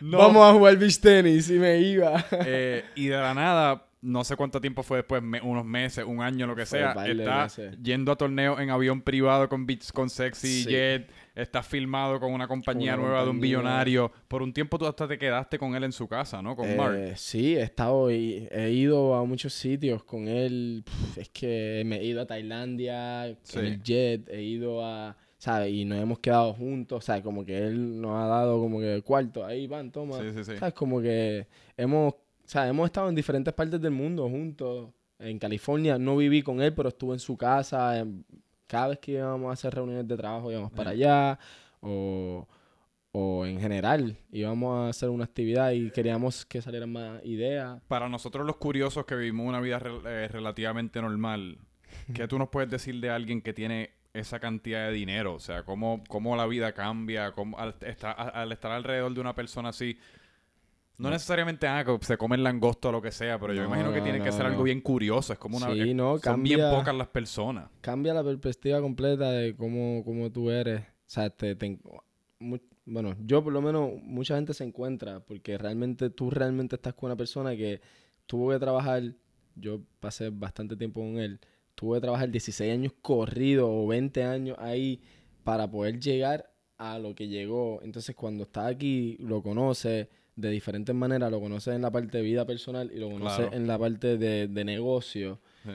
No. vamos a jugar beach tenis, y me iba. Eh, y de la nada, no sé cuánto tiempo fue después, me- unos meses, un año, lo que sea, está yendo a torneos en avión privado con, Beats- con Sexy Sí. Jet, está filmado con una compañía una nueva de un billonario. Por un tiempo tú hasta te quedaste con él en su casa, ¿no? Con Mark. Eh, sí, he estado y he ido a muchos sitios con él. Es que me he ido a Tailandia Sí. con el jet, he ido a, ¿sabes? Y nos hemos quedado juntos, ¿sabes? Como que él nos ha dado como que cuarto, ahí van, toma. Sí, sí, sí. ¿Sabes? Como que hemos, o sea, hemos estado en diferentes partes del mundo juntos. En California no viví con él, pero estuve en su casa. en- cada vez que íbamos a hacer reuniones de trabajo íbamos para allá. O, o en general íbamos a hacer una actividad y queríamos que salieran más ideas. Para nosotros los curiosos que vivimos una vida rel- eh, relativamente normal, ¿qué tú nos puedes decir de alguien que tiene esa cantidad de dinero? O sea, ¿cómo, cómo la vida cambia? ¿Cómo, al, estar, a- al estar alrededor de una persona así? No necesariamente ah, que se comen langosto o lo que sea, pero yo me No, imagino que no, tiene que ser algo bien curioso. Es como una... Sí, no, son bien cambia- pocas las personas. Cambia la perspectiva completa de cómo, cómo tú eres. O sea, te, bueno, yo por lo menos, mucha gente se encuentra porque realmente tú realmente estás con una persona que tuvo que trabajar, yo pasé bastante tiempo con él, tuvo que trabajar 16 años corrido o 20 años ahí para poder llegar a lo que llegó. Entonces cuando está aquí, lo conoce de diferentes maneras, lo conoce en la parte de vida personal y lo conoce Claro. en la parte de, de negocio Sí.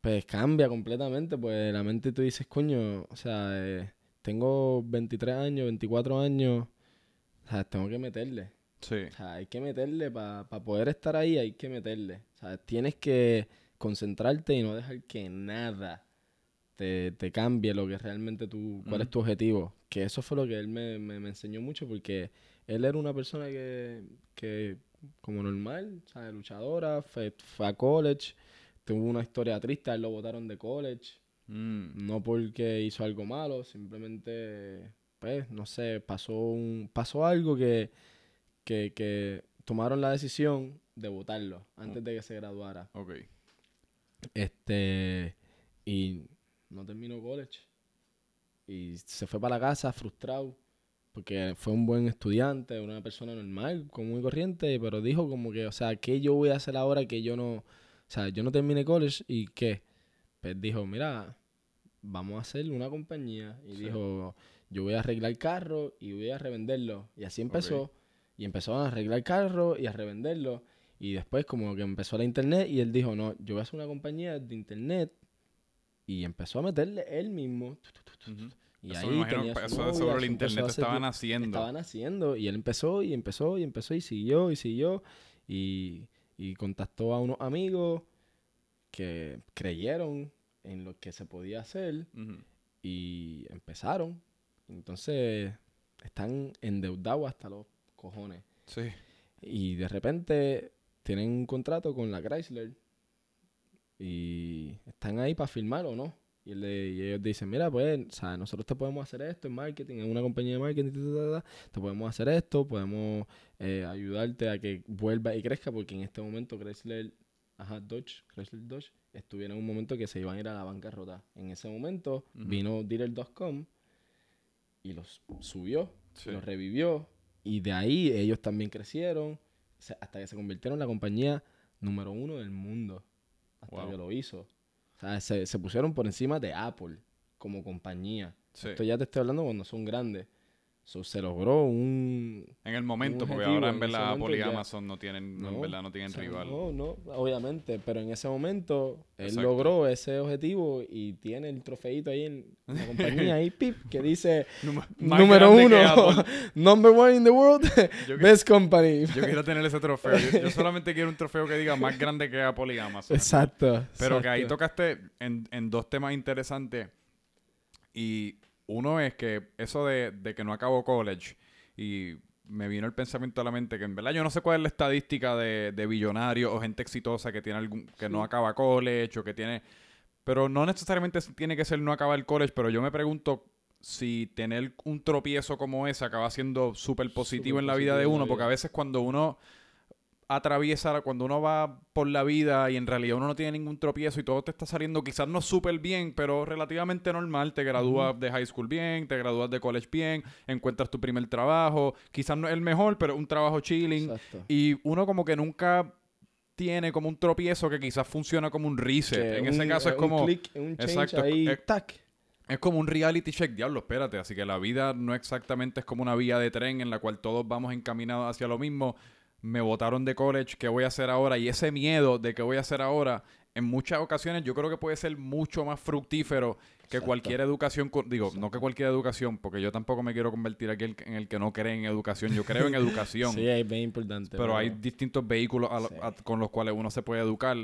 pues cambia completamente, pues la mente tú dices, coño, o sea, eh, tengo 23 años, 24 años, o sea, tengo que meterle. Sí. O sea, hay que meterle para poder estar ahí, hay que meterle. O sea, tienes que concentrarte y no dejar que nada te, te cambie lo que realmente tú, cuál es tu objetivo. Que eso fue lo que él me, me, me enseñó mucho porque él era una persona que, que como normal, luchadora, fue, fue a college, tuvo una historia triste, a él lo botaron de college. Mm. No porque hizo algo malo, simplemente, pues, no sé, pasó un, pasó algo que, que, que tomaron la decisión de votarlo antes de que se graduara. Ok. Este, y no terminó college. Y se fue para la casa frustrado, porque fue un buen estudiante, una persona normal, común y corriente, pero dijo como que, o sea, ¿qué yo voy a hacer ahora que yo no, o sea, yo no terminé college y qué? Pues dijo, mira, vamos a hacer una compañía. Y Sí. dijo, yo voy a arreglar carro y voy a revenderlo. Y así empezó. Y empezó a arreglar carro y a revenderlo. Y después como que empezó la internet y él dijo, no, yo voy a hacer una compañía de internet. Y empezó a meterle él mismo. tu, Ujú. Y Eso ahí tenía su eso novia, sobre el internet estaban haciendo. Estaban haciendo. Y él empezó y empezó y empezó y siguió y siguió. Y, y contactó a unos amigos que creyeron en lo que se podía hacer y empezaron. Entonces están endeudados hasta los cojones. Sí. Y de repente tienen un contrato con la Chrysler y están ahí para filmar o no. Y, le- y ellos dicen, mira, pues, sea, nosotros te podemos hacer esto en marketing, en una compañía de marketing, ta, ta, ta, ta, te podemos hacer esto, podemos eh, ayudarte a que vuelva y crezca, porque en este momento Chrysler, ajá, Dodge, Chrysler Dodge, estuviera en un momento que se iban a ir a la bancarrota. En ese momento Ujú. vino Dealer.com y los subió, Sí. los revivió, y de ahí ellos también crecieron, hasta que se convirtieron en la compañía número uno del mundo, hasta Wow. que lo hizo. O sea, se, se pusieron por encima de Apple como compañía. Sí. Esto ya te estoy hablando cuando son grandes. So, se logró un... En el momento, un porque ahora en en verdad ya- Amazon no tienen, no, en verdad no tienen o sea, rival. No, no, obviamente. Pero en ese momento él Exacto. logró ese objetivo y tiene el trofeito ahí en la compañía, ahí, pip, que dice número uno, number one in the world, Yo, best company. yo quiero tener ese trofeo. Yo, yo solamente quiero un trofeo que diga más grande que Apple y Amazon. Exacto. Pero que ahí tocaste en, en dos temas interesantes. Y uno es que eso de, de que no acabó college. Y me vino el pensamiento a la mente que en verdad yo no sé cuál es la estadística de, de billonarios o gente exitosa que tiene algún que no acaba college o que tiene pero no necesariamente tiene que ser no acabar el college pero yo me pregunto si tener un tropiezo como ese acaba siendo súper positivo en la vida de uno porque a veces cuando uno atraviesa, cuando uno va por la vida y en realidad uno no tiene ningún tropiezo y todo te está saliendo quizás no súper bien, pero relativamente normal, te gradúas de high school bien, te gradúas de college bien, encuentras tu primer trabajo, quizás no es el mejor, pero un trabajo chilling Exacto. y uno como que nunca tiene como un tropiezo que quizás funciona como un reset. Que en ese caso es un como... click, un change exacto, es- ahí, es- tac. Es como un reality check, diablo, espérate. Así que la vida no exactamente es como una vía de tren en la cual todos vamos encaminados hacia lo mismo. Me votaron de college, ¿qué voy a hacer ahora? Y ese miedo de qué voy a hacer ahora, en muchas ocasiones yo creo que puede ser mucho más fructífero que Exacto. cualquier educación. Digo, no que cualquier educación, porque yo tampoco me quiero convertir aquí en el que no cree en educación. Yo creo en educación. Sí, es bien importante. pero hay distintos vehículos a lo- Sí. a- con los cuales uno se puede educar.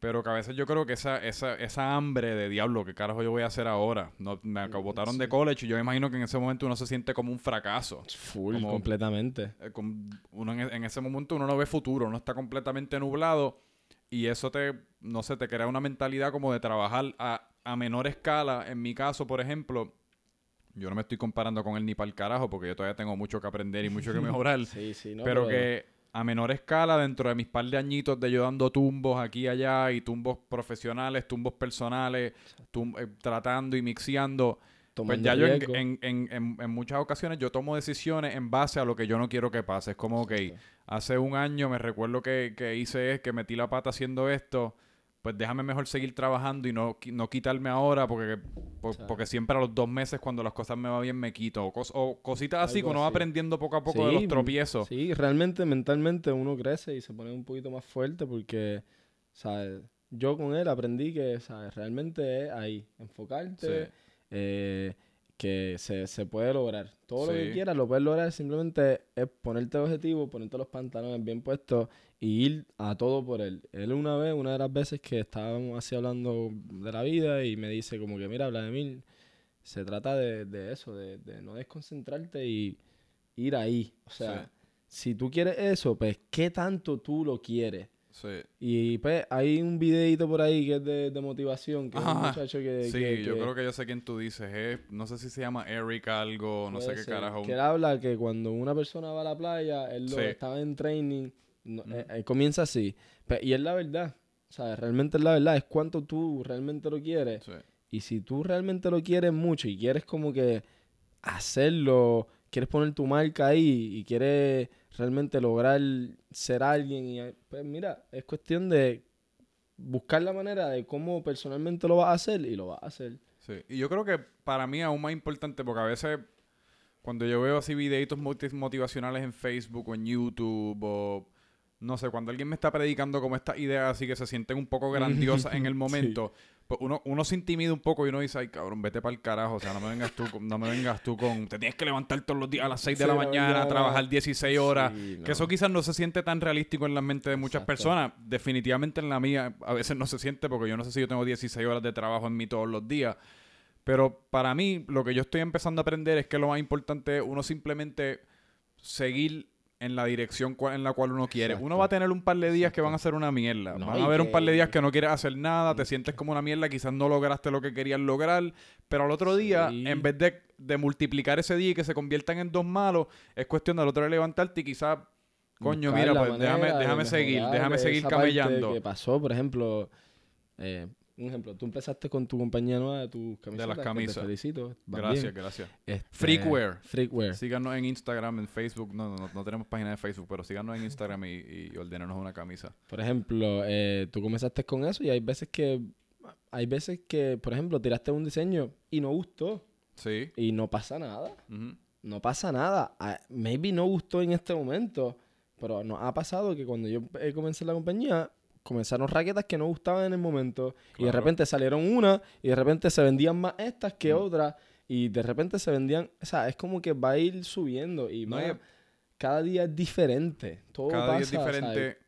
Pero que a veces yo creo que esa, esa, esa hambre de diablo, ¿qué carajo yo voy a hacer ahora? No, me acabo- botaron de Mm, Sí. college y yo me imagino que en ese momento uno se siente como un fracaso. Full, como- completamente. Eh, con- uno en, e- en ese momento uno no ve futuro, uno está completamente nublado y eso te, no sé, te crea una mentalidad como de trabajar a, a menor escala. En mi caso, por ejemplo, yo no me estoy comparando con él ni para el carajo porque yo todavía tengo mucho que aprender y mucho que mejorar. Sí, sí, no, pero que a menor escala, dentro de mis par de añitos de yo dando tumbos aquí y allá, y tumbos profesionales, tumbos personales, tum- eh, tratando y mixeando, pues ya yo en, en- en- en- en muchas ocasiones yo tomo decisiones en base a lo que yo no quiero que pase. Es como, ok, Exacto. hace un año me recuerdo que, que hice es que metí la pata haciendo esto, pues déjame mejor seguir trabajando y no, no quitarme ahora porque, por- porque siempre a los dos meses cuando las cosas me van bien me quito. O, cos- o cositas así que uno va aprendiendo poco a poco de Sí, los tropiezos. Sí, realmente mentalmente uno crece y se pone un poquito más fuerte porque, ¿sabes? Yo con él aprendí que, ¿sabes? Realmente es ahí, enfocarte, Sí. eh, que se, se puede lograr. Todo lo que quieras lo puedes lograr, simplemente es ponerte objetivo, ponerte los pantalones bien puestos y ir a todo por él. Él una vez, una de las veces que estábamos así hablando de la vida y me dice como que, mira, Vladimir, se trata de, de eso, de, de no desconcentrarte y ir ahí. O sea, Sí. si tú quieres eso, pues, ¿qué tanto tú lo quieres? Sí. Y pues hay un videito por ahí que es de, de motivación, que es un muchacho que... Sí, que- yo que- creo que yo sé quién tú dices. Es, no sé si se llama Eric algo, no sé qué ser, carajo. Que él habla que cuando una persona va a la playa, él lo, Sí. estaba en training, no- eh, eh, comienza así. Pe- y es la verdad. O sea, realmente es la verdad, es cuánto tú realmente lo quieres. Sí. Y si tú realmente lo quieres mucho y quieres como que hacerlo, quieres poner tu marca ahí y quieres realmente lograr ser alguien, y, pues mira, es cuestión de buscar la manera de cómo personalmente lo vas a hacer y lo vas a hacer. Sí. Y yo creo que para mí aún más importante, porque a veces cuando yo veo así videitos moti- motivacionales en Facebook o en YouTube o no sé, cuando alguien me está predicando como estas ideas así que se sienten un poco grandiosas en el momento, uno, uno se intimida un poco y uno dice, ay cabrón, vete para el carajo, o sea, no me vengas tú, no me vengas tú con, te tienes que levantar todos los días a las 6 de Sí, la mañana, trabajar 16 horas, Sí, que eso quizás no se siente tan realístico en la mente de muchas Exacto. personas. Definitivamente en la mía a veces no se siente porque yo no sé si yo tengo 16 horas de trabajo en mí todos los días. Pero para mí lo que yo estoy empezando a aprender es que lo más importante es uno simplemente seguir en la dirección cual- en la cual uno quiere. Exacto. Uno va a tener un par de días que van a ser una mierda. No, van a haber un par de días que no quieres hacer nada, te sientes como una mierda, quizás no lograste lo que querías lograr, pero al otro día, en vez de, de multiplicar ese día y que se conviertan en dos malos, es cuestión del otro día levantarte y quizás, coño, buscar mira, pues déjame, déjame seguir, déjame seguir camellando. que pasó, por ejemplo, eh, un ejemplo, tú empezaste con tu compañía nueva de tus camisetas. que camisas. Te felicito. Gracias, bien. gracias. Este, Freakwear. Freakwear. Síganos en Instagram, en Facebook. No, no, no tenemos página de Facebook, pero síganos en Instagram y, y ordénanos una camisa. Por ejemplo, eh, tú comenzaste con eso y hay veces que, hay veces que, por ejemplo, tiraste un diseño y no gustó Sí. y no pasa nada. No pasa nada. Ah, Maybe no gustó en este momento, pero nos ha pasado que cuando yo eh, comencé la compañía, comenzaron raquetas que no gustaban en el momento y de repente salieron una y de repente se vendían más estas que Mm. otras y de repente se vendían, o sea, es como que va a ir subiendo y No, y- cada día es diferente. Todo Cada pasa, día es ¿sabes? diferente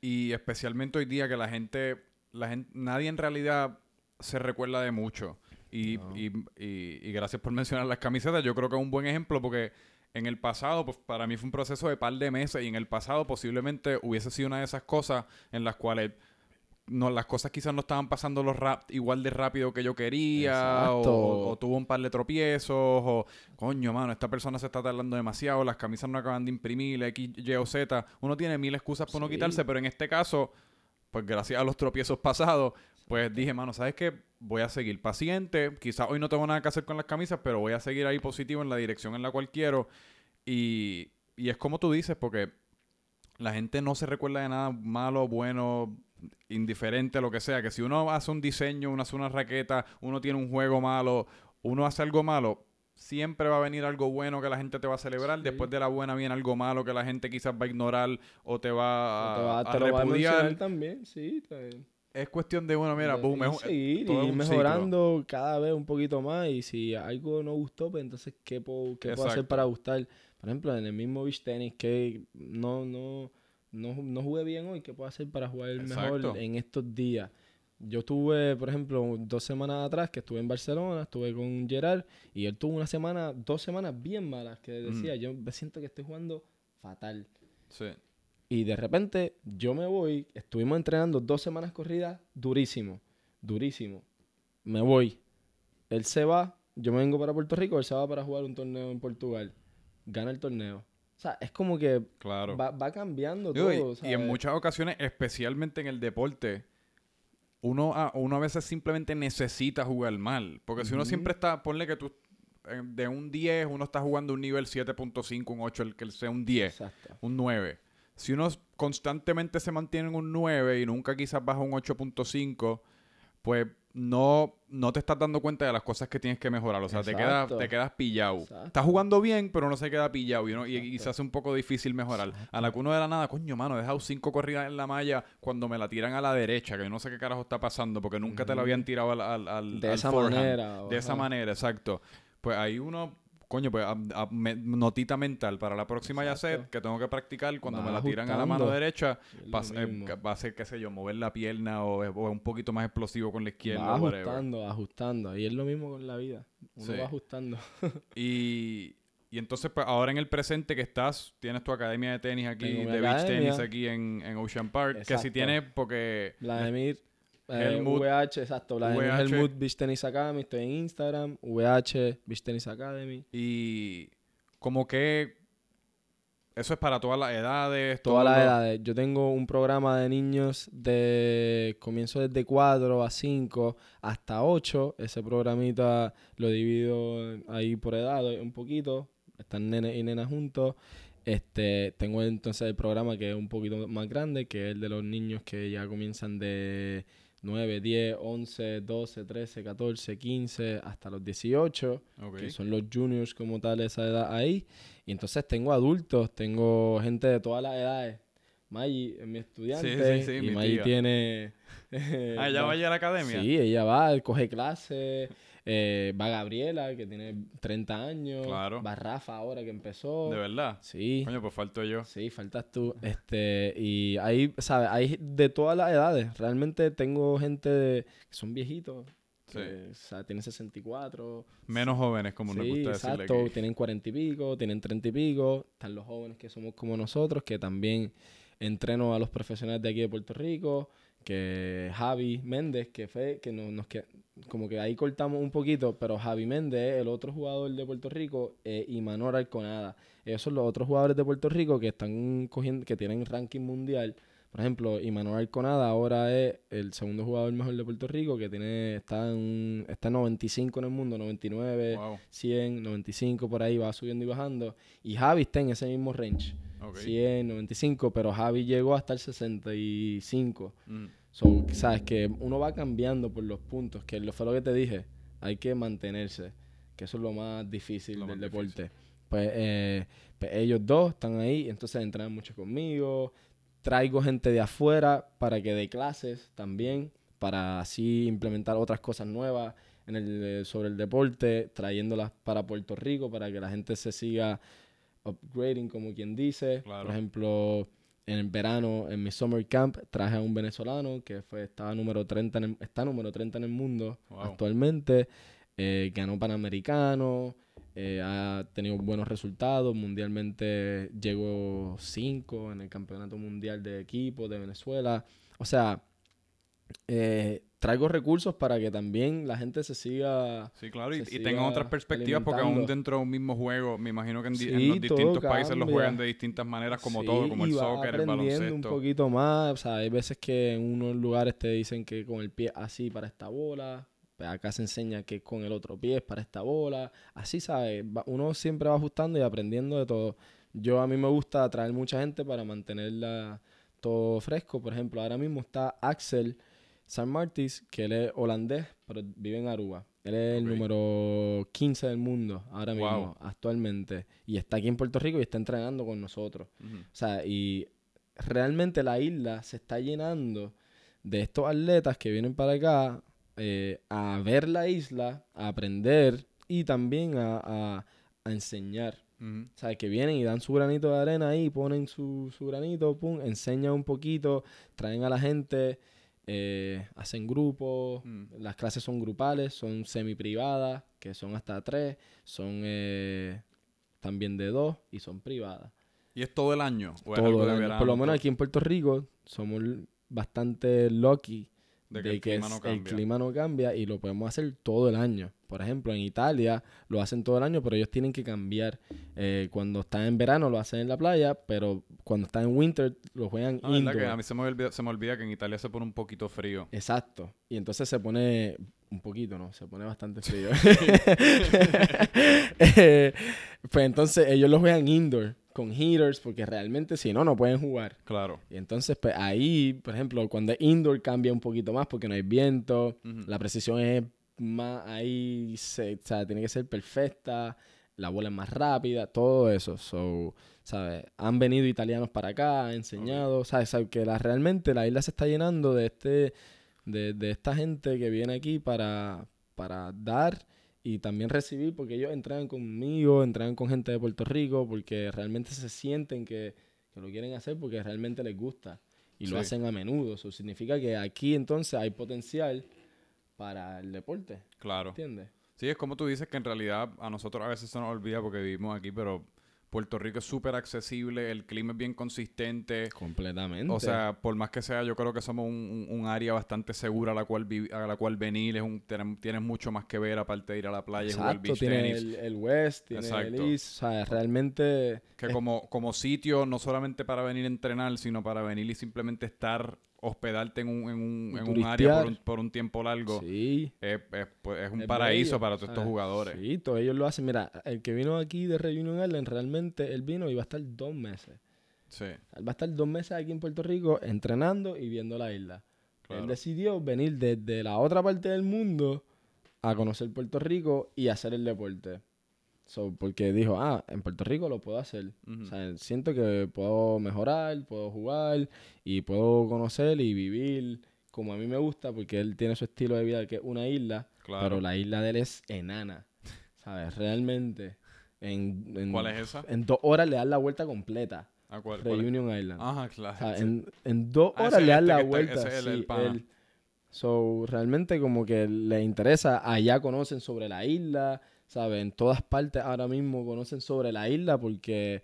y especialmente hoy día que la gente, la gente, nadie en realidad se recuerda de mucho. Y, No. y, y- y gracias por mencionar las camisetas. Yo creo que es un buen ejemplo porque en el pasado, pues para mí fue un proceso de par de meses y en el pasado posiblemente hubiese sido una de esas cosas en las cuales no, las cosas quizás no estaban pasando los rap igual de rápido que yo quería o, Exacto. o- o tuvo un par de tropiezos o coño mano esta persona se está tardando demasiado las camisas no acaban de imprimir X, Y o Z uno tiene mil excusas por no quitarse pero en este caso pues gracias a los tropiezos pasados pues dije mano sabes qué voy a seguir paciente quizás hoy no tengo nada que hacer con las camisas pero voy a seguir ahí positivo en la dirección en la cual quiero y, y es como tú dices porque la gente no se recuerda de nada malo, bueno, indiferente, lo que sea. Que si uno hace un diseño, uno hace una raqueta, uno tiene un juego malo, uno hace algo malo, siempre va a venir algo bueno que la gente te va a celebrar. Sí. Después de la buena viene algo malo que la gente quizás va a ignorar o te va a, te, va- a te va a repudiar. mencionar también, sí. te- Es cuestión de uno, mira, boom, seguir, todo es y ciclo. mejorando cada vez un poquito más y si algo no gustó, pues entonces ¿qué puedo, qué puedo hacer para gustar? Por ejemplo, en el mismo beach tenis que no, no, no, no jugué bien hoy, ¿qué puedo hacer para jugar Exacto. mejor en estos días? Yo tuve, por ejemplo, dos semanas atrás que estuve en Barcelona, estuve con Gerard y él tuvo una semana, dos semanas bien malas que decía, yo me siento que estoy jugando fatal. Sí. Y de repente yo me voy, estuvimos entrenando dos semanas corridas, durísimo, durísimo. Me voy. Él se va, yo me vengo para Puerto Rico, él se va para jugar un torneo en Portugal. Gana el torneo. O sea, es como que Claro. va, va cambiando Digo, y- todo. y, en ¿sabes? muchas ocasiones, especialmente en el deporte, uno a, uno a veces simplemente necesita jugar mal. Porque si uno siempre está, ponle que tú eh, de un 10, uno está jugando un nivel 7.5, un 8, el que sea un 10, Exacto. un 9. Si uno constantemente se mantiene en un 9 y nunca quizás baja un 8.5, pues no, no te estás dando cuenta de las cosas que tienes que mejorar. O sea, te quedas, te quedas pillado. Exacto. Estás jugando bien, pero no se queda pillado. Y, uno- y- y se hace un poco difícil mejorar. A la que uno de la nada, coño, mano, he dejado cinco corridas en la malla cuando me la tiran a la derecha, que yo no sé qué carajo está pasando, porque nunca te la habían tirado al, al, al- De al esa forehand. manera. De esa manera, exacto. Pues ahí uno, coño, pues a- a- me- notita mental para la próxima ya sé Exacto. que tengo que practicar cuando me la tiran a la mano derecha, va, a ser- mismo. va a ser, qué sé yo, mover la pierna o, o un poquito más explosivo con la izquierda Va whatever. ajustando, ajustando. Y es lo mismo con la vida. Uno Sí. va ajustando. Y, y entonces, pues ahora en el presente que estás, tienes tu academia de tenis aquí, de beach tenis aquí en, en Ocean Park, que si tienes, porque... Vladimir Helmut. VH, exacto. Vladimir VH. Helmut Beach Tennis Academy. Estoy en Instagram. VH Beach Tennis Academy. Y como que eso es para todas las edades. Todas las edades. Yo tengo un programa de niños de comienzo desde 4 a 5 hasta 8. Ese programita lo divido ahí por edad un poquito. Están nenes y nenas juntos. Este, tengo entonces el programa que es un poquito más grande, que es el de los niños que ya comienzan de 9, 10, 11, 12, 13, 14, 15 hasta los 18 Ok. que son los juniors como tal, esa edad ahí. Y entonces tengo adultos, tengo gente de todas las edades. Maggie es mi estudiante sí, sí, y mi Maggie tiene... Ah, ¿ya va a ir a la academia? Sí, ella va, coge clases. Eh, va Gabriela, que tiene 30 años. Claro. Va Rafa ahora, que empezó. ¿De verdad? Sí. Coño, pues falto yo. Sí, faltas tú. Este, y ahí, ¿sabes? Hay de todas las edades. Realmente tengo gente de- que son viejitos. que, o sea, tienen 64. Menos jóvenes, como nos Sí, gusta decirle exacto. aquí. Tienen 40 y pico, tienen 30 y pico. Están los jóvenes que somos como nosotros, que también entreno a los profesionales de aquí de Puerto Rico, que Javi Méndez, que fue, que no- nos que como que ahí cortamos un poquito, pero Javi Méndez, el otro jugador de Puerto Rico, eh, y Manor Alconada. Ellos son los otros jugadores de Puerto Rico que están cogiendo, que tienen ranking mundial. Por ejemplo, Imanol Alconada ahora es el segundo jugador mejor de Puerto Rico, que tiene, está en, está en 95 en el mundo, 99, Wow. 100, 95 por ahí, va subiendo y bajando. Y Javi está en ese mismo range, Ok. 100, 95, pero Javi llegó hasta el 65. Mm. So, sabes que uno va cambiando por los puntos, que lo fue lo que te dije, hay que mantenerse, que eso es lo más difícil Lo del más deporte. Pues, eh, pues ellos dos están ahí, entonces entrenan mucho conmigo, traigo gente de afuera para que dé clases también, para así implementar otras cosas nuevas en el, sobre el deporte, trayéndolas para Puerto Rico, para que la gente se siga upgrading, como quien dice. Claro. Por ejemplo, en el verano, en mi summer camp, traje a un venezolano que fue, estaba número 30 en el- está número 30 en el mundo Wow. actualmente. eh, ganó Panamericano, eh, ha tenido buenos resultados. Mundialmente llegó 5 en el Campeonato Mundial de Equipo de Venezuela. O sea, eh, traigo recursos para que también la gente se siga Sí, claro, y, y tengan otras perspectivas porque aún dentro de un mismo juego, me imagino que en, los distintos países lo juegan de distintas maneras, como Sí, todo, como el soccer, el baloncesto. un poquito más. O sea, hay veces que en unos lugares te dicen que con el pie así para esta bola. Pues acá se enseña que con el otro pie es para esta bola. Así, ¿sabes? Uno siempre va ajustando y aprendiendo de todo. Yo a mí me gusta traer mucha gente para mantenerla todo fresco. Por ejemplo, ahora mismo está Axel San Martis, que él es holandés, pero vive en Aruba. Él es el número 15 del mundo ahora Wow. mismo, actualmente. Y está aquí en Puerto Rico y está entrenando con nosotros. O sea, y realmente la isla se está llenando de estos atletas que vienen para acá eh, a ver la isla, a aprender y también a, a- a enseñar. Ujú. O sea, que vienen y dan su granito de arena ahí, ponen su, su granito, pum, enseñan un poquito, traen a la gente, eh, hacen grupos, Mm. las clases son grupales, son semi-privadas, que son hasta tres, son eh, también de dos y son privadas ¿Y es todo el año? ¿O es todo el año. verano, Por lo menos aquí en Puerto Rico somos bastante lucky De de que que, el clima no cambia. clima no cambia y lo podemos hacer todo el año. Por ejemplo, en Italia lo hacen todo el año, pero ellos tienen que cambiar. Eh, cuando están en verano lo hacen en la playa, pero cuando están en winter lo juegan Ah, ¿verdad indoor. que a mí se me, olvida, se me olvida que en Italia se pone un poquito frío. Exacto. Y entonces se pone un poquito, ¿no? Se pone bastante frío. Eh, pues entonces ellos lo juegan indoor con heaters porque realmente si no, no pueden jugar. Claro. Y entonces, pues ahí, por ejemplo, cuando es indoor cambia un poquito más porque no hay viento, Ujú. la precisión es más ahí, se- o sea, tiene que ser perfecta, la bola es más rápida, todo eso. So, ¿sabes? Han venido italianos para acá, han enseñado, ¿sabes? ¿sabes? Que la, realmente la isla se está llenando de este, de, de esta gente que viene aquí para, para dar y también recibir, porque ellos entrenan conmigo, entrenan con gente de Puerto Rico, porque realmente se sienten que, que lo quieren hacer porque realmente les gusta y lo hacen a menudo. Eso significa que aquí entonces hay potencial para el deporte, Claro. ¿entiendes? Sí, es como tú dices que en realidad a nosotros a veces se nos olvida porque vivimos aquí, pero Puerto Rico es súper accesible, el clima es bien consistente. Completamente. O sea, por más que sea, yo creo que somos un, un- un área bastante segura a la cual a la cual venir. Es un, tienes mucho más que ver aparte de ir a la playa y jugar Exacto, beach tiene tenis. el, el West, tiene Exacto. el East, o sea, realmente... Que como, como sitio, no solamente para venir a entrenar, sino para venir y simplemente estar, hospedarte en un, en un, en un área por un, por un tiempo largo, Sí. es, es, pues, es un Es paraíso bello, para todos estos jugadores. Sí, todos ellos lo hacen. Mira, el que vino aquí de Reunion Island, realmente él vino y va a estar dos meses. Sí, Él va a estar dos meses aquí en Puerto Rico entrenando y viendo la isla. claro. Él decidió venir desde la otra parte del mundo a conocer Puerto Rico y hacer el deporte. So, porque dijo, ah, en Puerto Rico lo puedo hacer. O sea, siento que puedo mejorar, puedo jugar y puedo conocer y vivir como a mí me gusta, porque él tiene su estilo de vida que es una isla, Claro. pero la isla de él es enana. ¿Sabes? Realmente. En, en- ¿Cuál es esa? En dos horas le dan la vuelta completa. ¿A cuál? Reunion Island. Ajá, claro. O sea, sí. en, en dos Ah, horas le dan este la que está- vuelta. ese es el- el sí, él- So, realmente como que les interesa, allá conocen sobre la isla, ¿sabes? En todas partes ahora mismo conocen sobre la isla porque,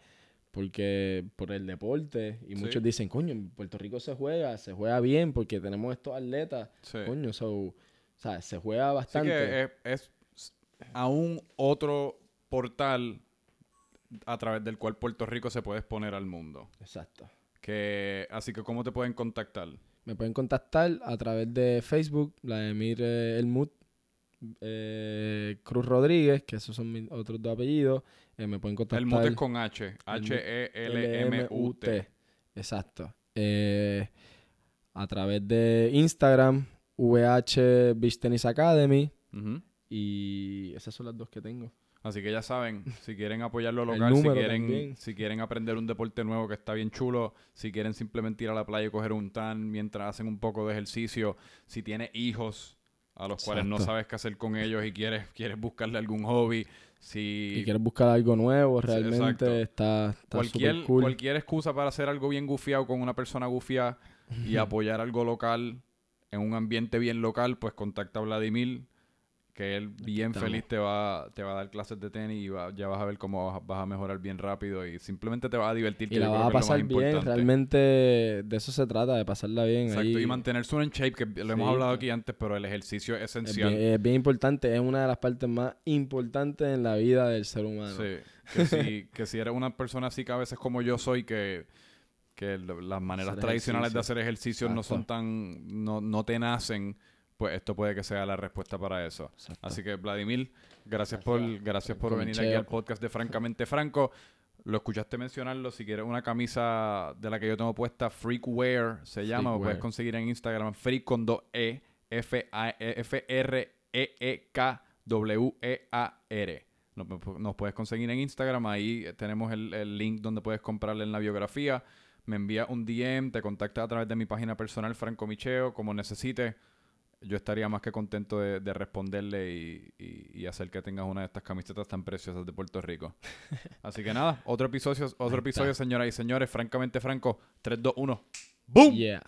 porque por el deporte. Y Sí. muchos dicen, coño, en Puerto Rico se juega, se juega bien porque tenemos estos atletas. Sí. Coño, so, ¿sabes? Se juega Así bastante. que es, es aún otro portal a través del cual Puerto Rico se puede exponer al mundo. Exacto. Que, así que, ¿cómo te pueden contactar? Me pueden contactar a través de Facebook, la de eh, Elmut eh, Cruz Rodríguez, que esos son mis otros dos apellidos. Eh, me pueden contactar. El mute es con H. E H-E-L-M-U-T. Exacto. Eh, a través de Instagram, VH Beach Tennis Academy. Y esas son las dos que tengo. Así que ya saben, si quieren apoyar lo local, si quieren, también. si quieren aprender un deporte nuevo que está bien chulo, si quieren simplemente ir a la playa y coger un tan mientras hacen un poco de ejercicio, si tienes hijos a los cuales no sabes qué hacer con ellos y quieres, quieres buscarle algún hobby, Y si quieres buscar algo nuevo, realmente exacto. está, está cualquier, cool. cualquier excusa para hacer algo bien gufiado con una persona gufiada y apoyar algo local en un ambiente bien local, pues contacta a Vladimir, que él bien feliz te va, te va a dar clases de tenis y va- ya vas a ver cómo vas, vas a mejorar bien rápido y simplemente te vas a divertir. Y que la vas a es pasar bien, importante. realmente de eso se trata, de pasarla bien. Exacto, ahí. y mantenerse uno en shape, que lo hemos hablado aquí antes, pero el ejercicio es es, esencial. bien, es bien importante, es una de las partes más importantes en la vida del ser humano. Sí, que si, que si eres una persona así que a veces como yo soy, que, que las maneras tradicionales de hacer ejercicio no son tan, no, no te nacen, pues esto puede que sea la respuesta para eso. Exacto. Así que Vladimir, gracias Gracias por, gracias por venir aquí al podcast de Francamente Franco. Lo escuchaste mencionarlo, si quieres una camisa de la que yo tengo puesta, Freakwear se llama, o puedes conseguir en Instagram, Freak con dos E, F A E F R E E K W E A R. Nos, nos puedes conseguir en Instagram, ahí tenemos el, el link donde puedes comprarle en la biografía. Me envía un DM, te contactas a través de mi página personal, Franco Micheo, como necesites. Yo estaría más que contento de, de responderle y, y- y hacer que tengas una de estas camisetas tan preciosas de Puerto Rico. Así que nada, otro episodio, otro episodio, señoras y señores, francamente franco, 3, 2, 1. ¡Boom! Yeah.